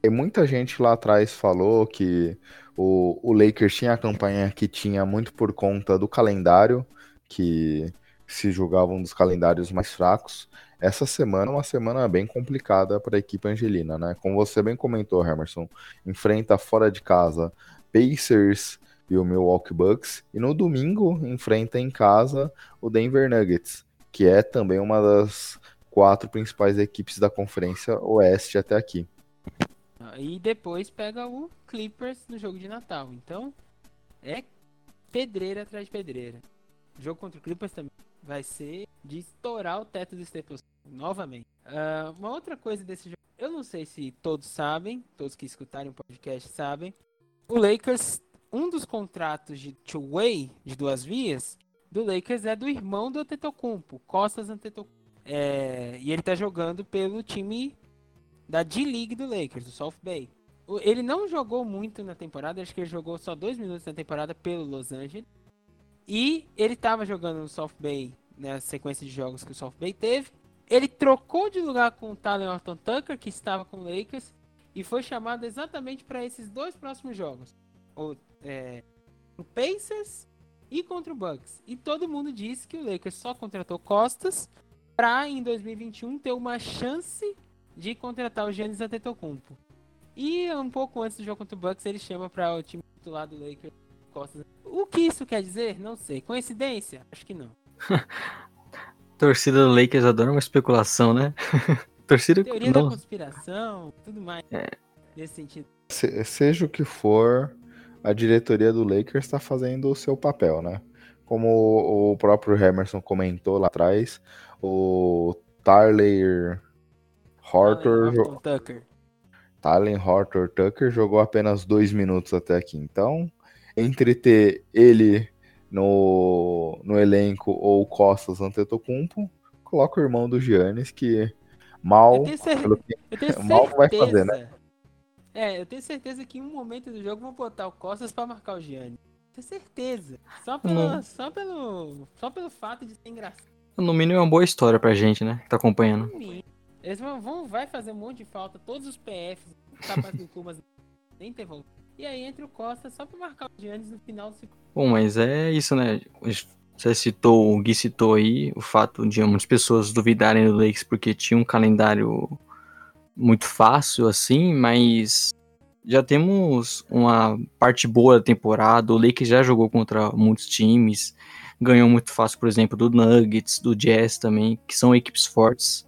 E muita gente lá atrás falou que o, o Lakers tinha a campanha que tinha muito por conta do calendário, que se julgavam um dos calendários mais fracos. Essa semana é uma semana bem complicada para a equipe angelina, né? Como você bem comentou, Emerson, enfrenta fora de casa Pacers e o Milwaukee Bucks, e no domingo enfrenta em casa o Denver Nuggets, que é também uma das quatro principais equipes da Conferência Oeste até aqui. E depois pega o Clippers no jogo de Natal. Então, é pedreira atrás de pedreira. O jogo contra o Clippers também vai ser de estourar o teto do Staples novamente. Uh, uma outra coisa desse jogo, eu não sei se todos sabem, todos que escutarem o podcast sabem, o Lakers, um dos contratos de two-way, de duas vias, do Lakers é do irmão do Antetokounmpo, Costas Antetokounmpo. É, e ele tá jogando pelo time da D-League do Lakers, do South Bay. Ele não jogou muito na temporada, acho que ele jogou só dois minutos na temporada pelo Los Angeles. E ele estava jogando no South Bay, na sequência de jogos que o South Bay teve. Ele trocou de lugar com o Talen Horton Tucker, que estava com o Lakers, e foi chamado exatamente para esses dois próximos jogos. O, é, o Pacers e contra o Bucks. E todo mundo disse que o Lakers só contratou Costas para em 2021 ter uma chance de contratar o Giannis Antetokounmpo. E um pouco antes do jogo contra o Bucks, ele chama para o time titular do Lakers costas. O que isso quer dizer? Não sei. Coincidência? Acho que não. Torcida do Lakers adora uma especulação, né? Torcida Teoria não. da conspiração, tudo mais. É. Nesse sentido. Se- seja o que for, a diretoria do Lakers está fazendo o seu papel, né? Como o próprio Emerson comentou lá atrás, o Tyler Hortor, Tucker. Tyler Hortor Tucker jogou apenas dois minutos até aqui. Então, entre ter ele no, no elenco ou Costas Antetokounmpo, coloca o irmão do Giannis, que mal, Eu tenho, cer- pelo que certeza. mal vai fazer, né? É, eu tenho certeza que em um momento do jogo vão botar o Costas pra marcar o Gianni. Tenho certeza. Só pelo, Não. só pelo, só pelo fato de ser engraçado. No mínimo é uma boa história pra gente, né? Que tá acompanhando. Eles vão, vão vai fazer um monte de falta, todos os PFs, capaz do Kumas nem ter volta. E aí entra o Costa só pra marcar o Giannis no final do segundo. Bom, mas é isso, né? Você citou, o Gui citou aí o fato de muitas pessoas duvidarem do Lakers porque tinha um calendário muito fácil, assim, mas já temos uma parte boa da temporada. O Lakers já jogou contra muitos times, ganhou muito fácil, por exemplo, do Nuggets, do Jazz também, que são equipes fortes.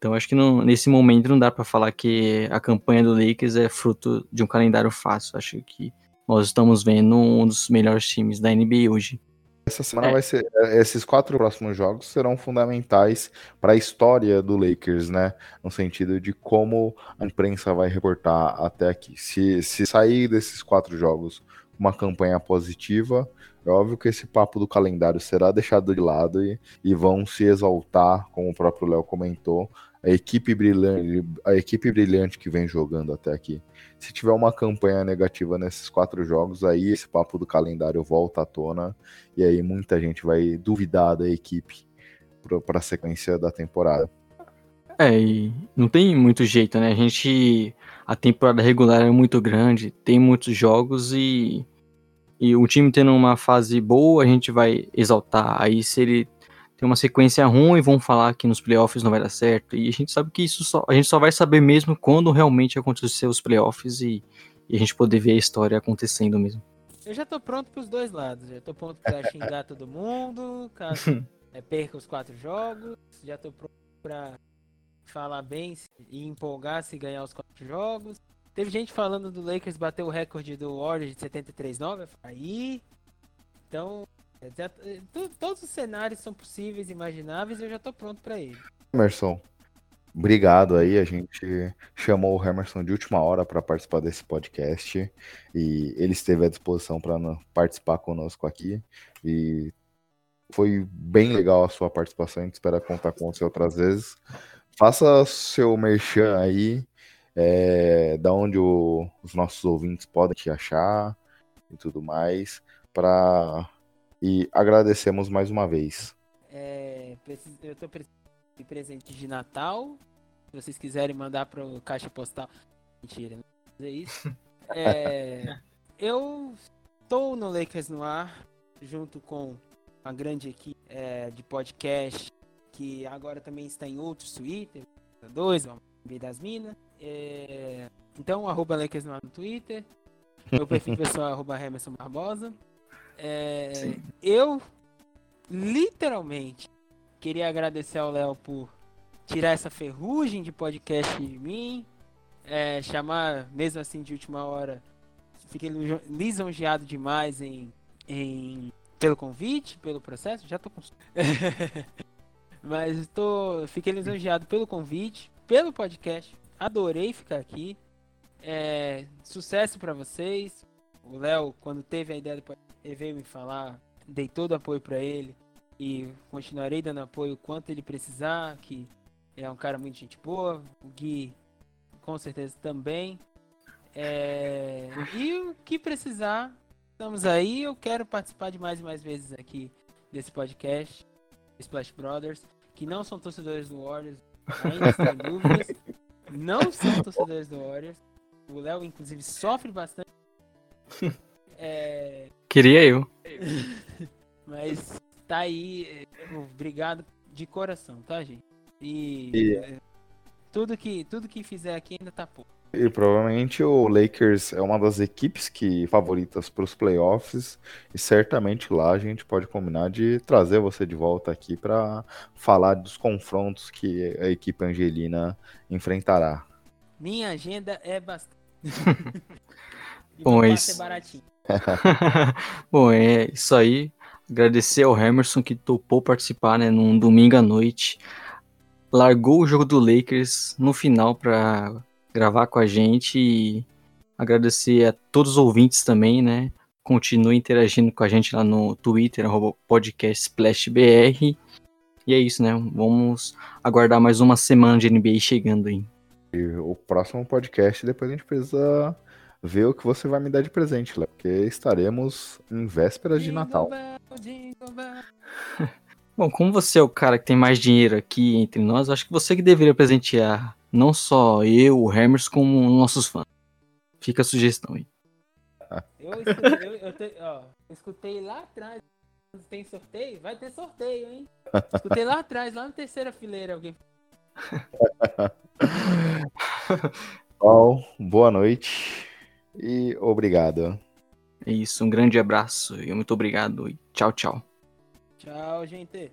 Então acho que não- nesse momento não dá pra falar que a campanha do Lakers é fruto de um calendário fácil. Acho que nós estamos vendo um dos melhores times da NBA hoje. Essa semana É. vai ser. Esses quatro próximos jogos serão fundamentais para a história do Lakers, né? No sentido de como a imprensa vai reportar até aqui. Se, se sair desses quatro jogos uma campanha positiva, é óbvio que esse papo do calendário será deixado de lado e, e vão se exaltar, como o próprio Léo comentou, a equipe brilhante, a equipe brilhante que vem jogando até aqui. Se tiver uma campanha negativa nesses quatro jogos, aí esse papo do volta à tona e aí muita gente vai duvidar da equipe para a sequência da temporada. É, e não tem muito jeito, né? A gente. A temporada regular é muito grande, tem muitos jogos e. E o time tendo uma fase boa, a gente vai exaltar. Aí se ele tem uma sequência ruim, vão falar que nos playoffs não vai dar certo. E a gente sabe que isso só. A gente só vai saber mesmo quando realmente acontecer os playoffs e, e a gente poder ver a história acontecendo mesmo. Eu já tô pronto pros dois lados. Já tô pronto pra xingar todo mundo, caso é, perca os quatro jogos. Já tô pronto pra falar bem e empolgar se ganhar os quatro jogos. Teve gente falando do Lakers bater o recorde do Warriors de 73-9. eu falei, Aí. Então, to- todos os cenários são possíveis, imagináveis, e eu já tô pronto pra ele. Emerson, obrigado aí. A gente chamou o Emerson de última hora para participar desse podcast e ele esteve à disposição para participar conosco aqui. E foi bem legal a sua participação. A gente espera contar com você outras vezes. Faça seu merchan aí, é, da onde o- os nossos ouvintes podem te achar e tudo mais. Pra... E agradecemos mais uma vez. É, eu precisando de presente de Natal. Se vocês quiserem mandar pro caixa postal. Mentira, não vou fazer isso. É, eu estou no Lakers no ar, junto com uma grande equipe é, de podcast, que agora também está em outros Twitter, dois, o das Minas. É, então, arroba Lakers no ar no Twitter. Meu perfil pessoal é arroba Barbosa. É, eu literalmente queria agradecer ao Léo por tirar essa ferrugem de podcast de mim, é, chamar mesmo assim de última hora. Fiquei liso- lisonjeado demais em, em pelo convite, pelo processo. Já tô com. Mas estou, fiquei lisonjeado pelo convite, pelo podcast. Adorei ficar aqui. É, sucesso para vocês. O Léo, quando teve a ideia do podcast, ele veio me falar, dei todo o apoio para ele e continuarei dando apoio quanto ele precisar, que é um cara muito gente boa. O Gui, com certeza, também. É, e o que precisar, estamos aí. Eu quero participar de mais e mais vezes aqui desse podcast, Splash Brothers, que não são torcedores do Warriors, ainda estão em dúvidas. Não são torcedores do Warriors. O Léo, inclusive, sofre bastante. É, Queria eu. mas tá aí. Obrigado de coração, tá, gente? E, E- é, tudo que tudo que fizer aqui ainda tá pouco. E provavelmente o Lakers é uma das equipes que favoritas para os playoffs e certamente lá a gente pode combinar de trazer você de volta aqui para falar dos confrontos que a equipe angelina enfrentará. Minha agenda é bastante. Bom, é isso. Bom, é isso aí. Agradecer ao Emerson que topou participar, né, num domingo à noite. Largou o jogo do Lakers no final para gravar com a gente e agradecer a todos os ouvintes também, né? Continue interagindo com a gente lá no Twitter, podcastsplashbr. E é isso, né? Vamos aguardar mais uma semana de NBA chegando aí. E o próximo podcast, depois a gente precisa ver o que você vai me dar de presente, Léo, porque estaremos em vésperas de Natal. Bom, como você é o cara que tem mais dinheiro aqui entre nós, acho que você que deveria presentear não só eu, o Hermes, como nossos fãs. Fica a sugestão aí. Eu, escutei, eu, eu, te, ó, escutei lá atrás. Tem sorteio? Vai ter sorteio, hein? Escutei lá atrás, lá na terceira fileira alguém. Bom, boa noite e obrigado. É isso, um grande abraço e muito obrigado e tchau, tchau. Tchau, gente.